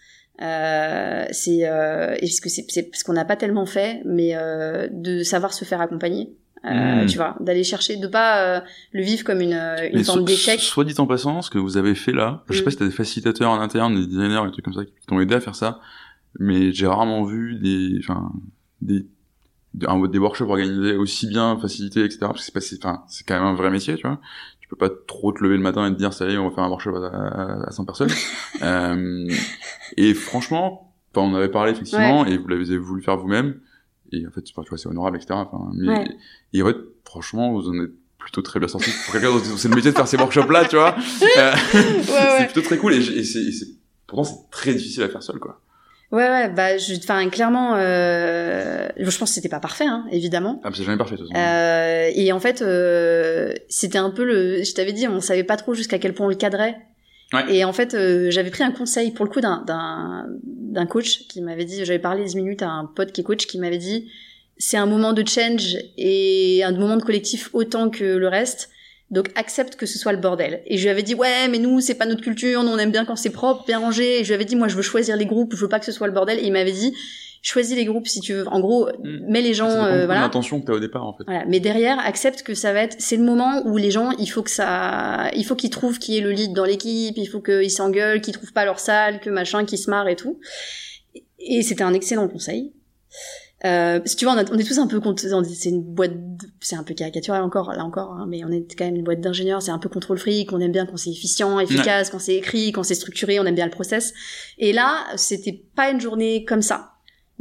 euh, c'est euh, que c'est parce qu'on n'a pas tellement fait, mais euh, de savoir se faire accompagner. Euh, hmm. tu vois, d'aller chercher, de pas euh, le vivre comme une, une forme d'échec. Soit dit en passant, ce que vous avez fait là, je sais pas hmm. si t'as des facilitateurs en interne, des designers, des trucs comme ça qui t'ont aidé à faire ça, mais j'ai rarement vu des, enfin, des, un, des workshops organisés aussi bien facilités, etc. Parce que c'est pas, enfin, c'est quand même un vrai métier, tu vois peux pas trop te lever le matin et te dire ça y est on va faire un workshop à, à 100 personnes euh, et franchement on avait parlé effectivement et vous l'avez voulu faire vous-même et en fait tu vois c'est honorable etc enfin, mais, et en fait franchement vous en êtes plutôt très bien sorti pour quelqu'un c'est le métier de faire ces workshops là tu vois euh, c'est plutôt très cool et, et c'est pourtant c'est très difficile à faire seul quoi Ouais, ouais, bah, je, enfin, clairement, euh, je pense que c'était pas parfait, hein, évidemment. Ah, c'est jamais parfait, de toute façon. Euh, et en fait, euh, c'était un peu le, je t'avais dit, on savait pas trop jusqu'à quel point on le cadrait. Et en fait, euh, j'avais pris un conseil pour le coup d'un coach qui m'avait dit, j'avais parlé 10 minutes à un pote qui est coach qui m'avait dit, c'est un moment de change et un moment de collectif autant que le reste. Donc accepte que ce soit le bordel. Et je lui avais dit ouais mais nous c'est pas notre culture, nous on aime bien quand c'est propre, bien rangé. Et je lui avais dit moi je veux choisir les groupes, je veux pas que ce soit le bordel. Et il m'avait dit choisis les groupes si tu veux. En gros mm. mets les gens euh, voilà. L'intention que t'as au départ en fait. Voilà. Mais derrière accepte que ça va être c'est le moment où les gens il faut que ça il faut qu'ils trouvent qui est le lead dans l'équipe, il faut qu'ils s'engueulent, qu'ils trouvent pas leur salle, que machin, qu'ils se marrent et tout. Et c'était un excellent conseil. Euh, si tu vois, on, on, est tous un peu c'est une boîte, c'est un peu caricatural encore, là encore, hein, mais on est quand même une boîte d'ingénieurs, c'est un peu contrôle fric, on aime bien quand c'est efficient, efficace, quand c'est écrit, quand c'est structuré, on aime bien le process. Et là, c'était pas une journée comme ça,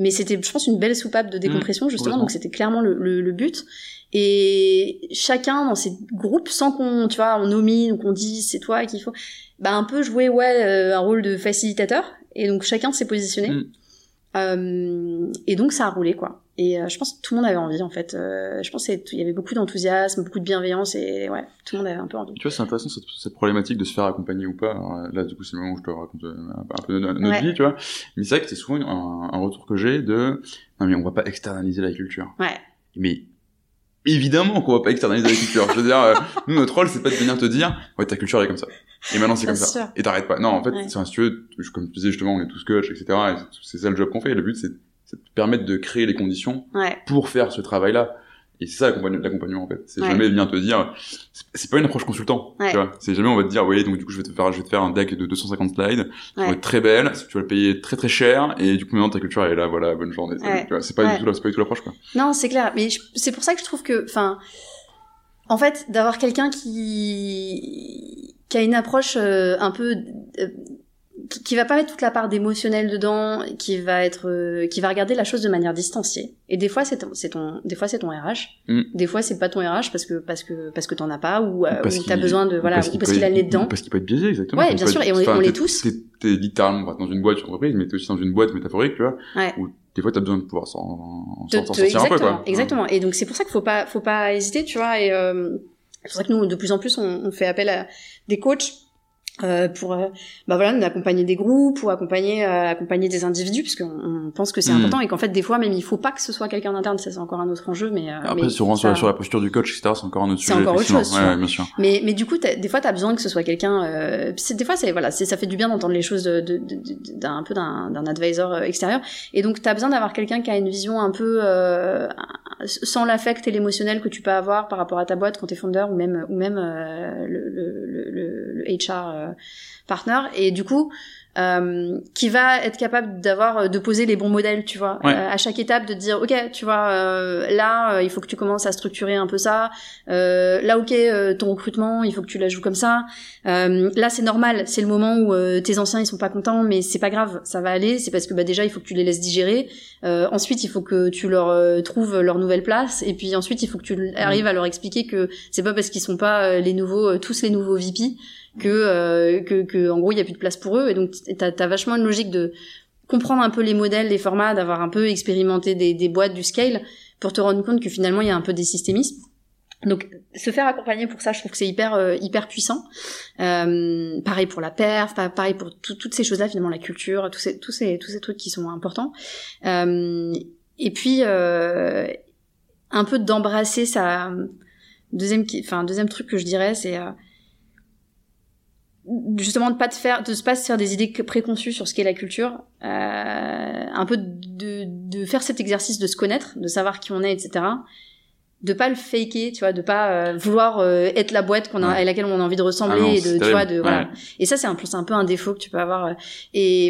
mais c'était, je pense, une belle soupape de décompression mmh, justement, donc c'était clairement le, le, le, but. Et chacun dans ces groupes, sans qu'on, tu vois, on nomine ou qu'on dise c'est toi qu'il faut, bah un peu jouer ouais euh, un rôle de facilitateur. Et donc chacun s'est positionné. Mmh. Euh, et donc ça a roulé quoi. Et euh, je pense que tout le monde avait envie en fait. Euh, je pense qu'il y avait beaucoup d'enthousiasme, beaucoup de bienveillance et ouais, tout le monde avait un peu envie. Tu vois, c'est intéressant cette, cette, problématique de se faire accompagner ou pas. Alors, là, du coup, c'est le moment où je te raconte un, peu notre, notre vie, tu vois. Mais c'est vrai que c'est souvent un, un, retour que j'ai de non mais on va pas externaliser la culture. Ouais. Mais évidemment qu'on va pas externaliser la culture. Je veux dire, euh, nous, notre rôle, c'est pas de venir te dire, ouais, ta culture, elle est comme ça. Et maintenant, c'est comme ça. Et t'arrêtes pas. Non, en fait, ouais. si tu veux, comme tu disais justement, on est tous coach, etc. Et c'est ça le job qu'on fait. Et le but, c'est de permettre de créer les conditions pour faire ce travail-là. Et c'est ça l'accompagnement en fait. C'est jamais bien te dire, c'est pas une approche consultant, tu vois. C'est jamais on va te dire, oui, donc du coup je vais te faire, je vais te faire un deck de 250 slides, va être très belle, tu vas le payer très très cher, et du coup maintenant ta culture elle est là, voilà, bonne journée. C'est pas, du tout, c'est pas du tout l'approche quoi. Non, c'est clair. Mais c'est pour ça que je trouve que, enfin, en fait, d'avoir quelqu'un qui qui a une approche euh, un peu euh, qui va pas mettre toute la part d'émotionnel dedans, qui va être, euh, qui va regarder la chose de manière distanciée. Et des fois c'est ton, c'est ton, des fois c'est ton RH, mm. des fois c'est pas ton RH parce que parce que parce que t'en as pas ou, euh, ou t'as besoin de voilà ou parce qu'il a le nez dedans. Parce qu'il peut être biaisé exactement. Ouais, bien sûr, et on, on l'est tous. T'es, littéralement dans une boîte, une entreprise, mais t'es aussi dans une boîte métaphorique, tu vois. Ouais. Où des fois t'as besoin de pouvoir s'en, s'en sortir un peu quoi. Exactement. Et donc c'est pour ça qu'il faut pas faut pas hésiter, tu vois. Et euh, c'est pour ça que nous de plus en plus on, on fait appel à des coachs euh, pour euh, bah voilà accompagner des groupes ou accompagner euh, accompagner des individus puisqu'on on pense que c'est hmm. important et qu'en fait des fois même il faut pas que ce soit quelqu'un d'interne ça c'est encore un autre enjeu mais après mais sur, sur, la posture du coach etc c'est encore un autre sujet c'est encore autre chose ouais, bien sûr. mais mais du coup des fois t'as besoin que ce soit quelqu'un des fois c'est voilà ça fait du bien d'entendre les choses de, de, d'un peu d'un d'un advisor extérieur et donc t'as besoin d'avoir quelqu'un qui a une vision un peu sans l'affect et l'émotionnel que tu peux avoir par rapport à ta boîte quand t'es fondeur ou même ou même le, le, le, le, HR partner. Et du coup euh, qui va être capable d'avoir euh, de poser les bons modèles, tu vois, Ouais. euh, à chaque étape de dire ok, tu vois, euh, là euh, il faut que tu commences à structurer un peu ça, euh, là ok, euh, ton recrutement il faut que tu la joues comme ça, euh, là c'est normal, c'est le moment où euh, tes anciens ils sont pas contents, mais c'est pas grave, ça va aller, c'est parce que bah déjà il faut que tu les laisses digérer, euh, ensuite il faut que tu leur euh, trouves leur nouvelle place, et puis ensuite il faut que tu arrives à leur expliquer que c'est pas parce qu'ils sont pas les nouveaux, tous les nouveaux VP que euh, que, que en gros il y a plus de place pour eux. Et donc t'as as vachement une logique de comprendre un peu les modèles les formats d'avoir un peu expérimenté des, des boîtes du scale pour te rendre compte que finalement il y a un peu des systémismes. Donc se faire accompagner pour ça je trouve que c'est hyper euh, hyper puissant. Euh, pareil pour la perf pa- pareil pour tout- toutes ces choses là finalement la culture tous ces tous ces tous ces trucs qui sont importants. Euh, et puis euh, un peu d'embrasser sa deuxième enfin deuxième truc que je dirais c'est euh, justement de pas te faire de pas se faire des idées préconçues sur ce qu'est la culture euh, un peu de, de faire cet exercice de se connaître de savoir qui on est etc de pas le faker tu vois de pas euh, vouloir euh, être la boîte qu'on a, Ouais. à laquelle on a envie de ressembler Ah non, et de tu vois de terrible. voilà Ouais. et ça c'est un peu c'est un peu un défaut que tu peux avoir euh, et,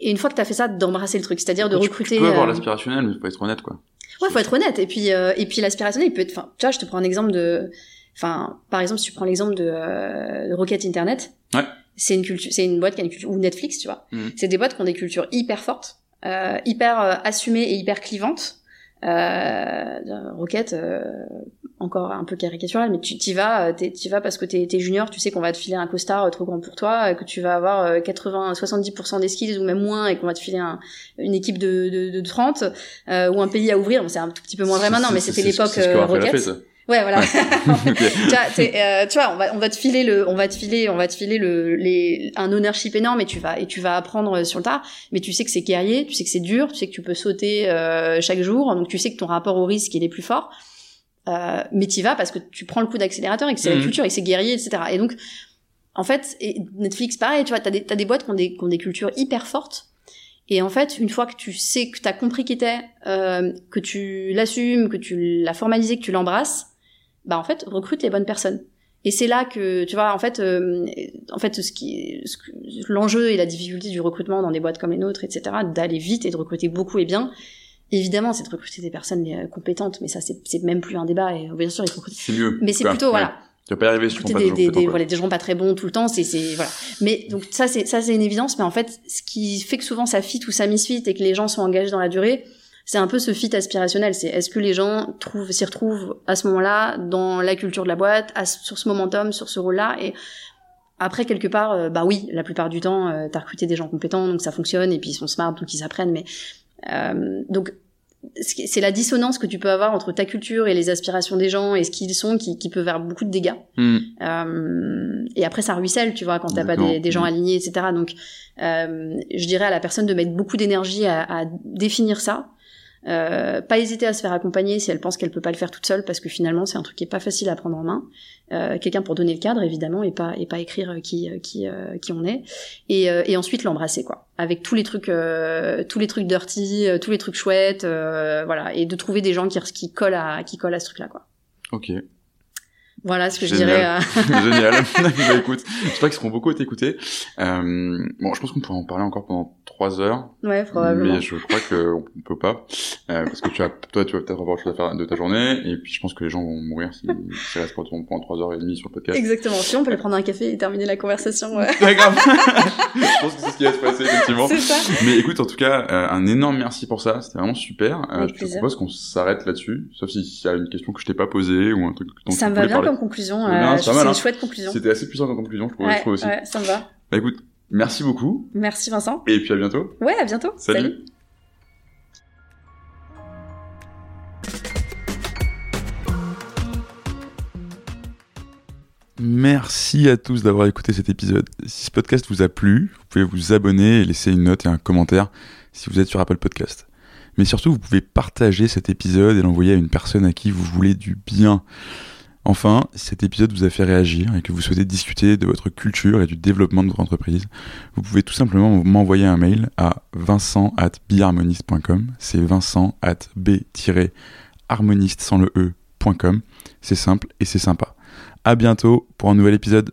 et une fois que tu as fait ça d'embrasser le truc c'est-à-dire de Tu- recruter Tu peux avoir euh, l'aspirationnel, mais faut être honnête, quoi. Ouais, faut être honnête. Et puis, euh, et puis l'aspirationnel, il peut être. Enfin, tu vois, je te prends un exemple de. Enfin, par exemple, si tu prends l'exemple de, euh, de Rocket Internet. Ouais. C'est une culture, c'est une boîte qui a une culture ou Netflix, tu vois. Mhm. C'est des boîtes qui ont des cultures hyper fortes, euh, hyper euh, assumées et hyper clivantes. Euh, Rocket, euh, encore un peu caricatural, mais tu t'y vas, t'y vas parce que t'es es junior, tu sais qu'on va te filer un costard trop grand pour toi, que tu vas avoir euh, 80, 70% des skills ou même moins, et qu'on va te filer un- une équipe de, de, de 30 euh, ou un pays à ouvrir. Bon, c'est un tout petit peu moins vrai maintenant, mais c'était l'époque Rocket. Ouais, voilà. Tu vois, euh, tu vois, on va, on va te filer le, on va te filer, on va te filer le, les, un ownership énorme et tu vas, et tu vas apprendre sur le tas. Mais tu sais que c'est guerrier, tu sais que c'est dur, tu sais que tu peux sauter euh, chaque jour, donc tu sais que ton rapport au risque il est plus fort. Euh, mais t'y vas parce que tu prends le coup d'accélérateur et que c'est Mhm. la culture et que c'est guerrier, etc. Et donc, en fait, et Netflix, pareil, tu vois, t'as des, t'as des boîtes qui ont des, qui ont des cultures hyper fortes. Et en fait, une fois que tu sais que t'as compris qui t'es, euh, que tu l'assumes, que tu l'as formalisé, que tu l'embrasses, bah en fait, recrute les bonnes personnes. Et c'est là que, tu vois, en fait, euh, en fait, ce qui, l'enjeu et la difficulté du recrutement dans des boîtes comme les nôtres, etc., d'aller vite et de recruter beaucoup et bien, évidemment, c'est de recruter des personnes euh, compétentes, mais ça, c'est même plus un débat. Et bien sûr, il faut recruter. Mieux. Mais c'est plutôt, Ouais. voilà, Tu vas pas y arriver pas des, des, des, quoi. voilà, des gens pas très bons tout le temps, c'est, c'est, voilà. Mais donc ça, c'est, ça, c'est une évidence, mais en fait, ce qui fait que souvent ça fit ou ça misfit et que les gens sont engagés dans la durée, c'est un peu ce fit aspirationnel. C'est est-ce que les gens trouvent, s'y retrouvent à ce moment-là, dans la culture de la boîte, à sur ce momentum, sur ce rôle-là, et après, quelque part, euh, bah oui, la plupart du temps, euh, t'as recruté des gens compétents, donc ça fonctionne, et puis ils sont smart, donc ils apprennent, mais, euh, donc, c'est la dissonance que tu peux avoir entre ta culture et les aspirations des gens et ce qu'ils sont qui, qui peut faire beaucoup de dégâts. Hmm. Euh, et après, ça ruisselle, tu vois, quand t'as pas des, des gens Mhm. alignés, etc. Donc, euh, je dirais à la personne de mettre beaucoup d'énergie à, à définir ça. Euh, pas hésiter à se faire accompagner si elle pense qu'elle peut pas le faire toute seule, parce que finalement, c'est un truc qui est pas facile à prendre en main. Euh, Quelqu'un pour donner le cadre, évidemment, et pas et pas écrire euh, qui euh, qui euh, qui on est. Et, et ensuite l'embrasser, quoi, avec tous les trucs tous les trucs dirty, tous les trucs chouettes, voilà, et de trouver des gens qui qui collent à qui collent à ce truc-là, quoi. Ok. Voilà ce que Génial. je dirais. euh, Génial. bah, écoute, j'espère qu'ils seront beaucoup écoutés. Euh, bon, je pense qu'on pourrait en parler encore pendant trois heures. Ouais, probablement. Mais je crois qu'on on peut pas. Euh, parce que tu as, toi, tu vas peut-être avoir autre chose à faire de ta journée. Et puis, je pense que les gens vont mourir si, si restent pendant pendant trois heures et demie sur le podcast. Exactement. Si on peut aller prendre un café et terminer la conversation. Ouais. Pas grave. je pense que c'est ce qui va se passer, effectivement. C'est ça. Mais écoute, en tout cas, euh, un énorme merci pour ça. C'était vraiment super. Euh, je te plaisir. propose qu'on s'arrête là-dessus. Sauf si- s'il y a une question que je t'ai pas posée ou un truc dont Ça tu me va bien parler. Comme conclusion. C'est bien, euh, c'est c'est hein. une chouette conclusion. C'était assez puissant comme conclusion, je trouve, je Ouais, trouve aussi. ouais, ça me va. Bah écoute, merci beaucoup. Merci Vincent. Et puis à bientôt. Ouais, à bientôt. Salut. Merci à tous d'avoir écouté cet épisode. Si ce podcast vous a plu, vous pouvez vous abonner et laisser une note et un commentaire si vous êtes sur Apple Podcast. Mais surtout, vous pouvez partager cet épisode et l'envoyer à une personne à qui vous voulez du bien. Enfin, si cet épisode vous a fait réagir et que vous souhaitez discuter de votre culture et du développement de votre entreprise, vous pouvez tout simplement m'envoyer un mail à vincent at biharmoniste.com. C'est vincent at b-harmoniste sans le e.com. C'est simple et c'est sympa. À bientôt pour un nouvel épisode.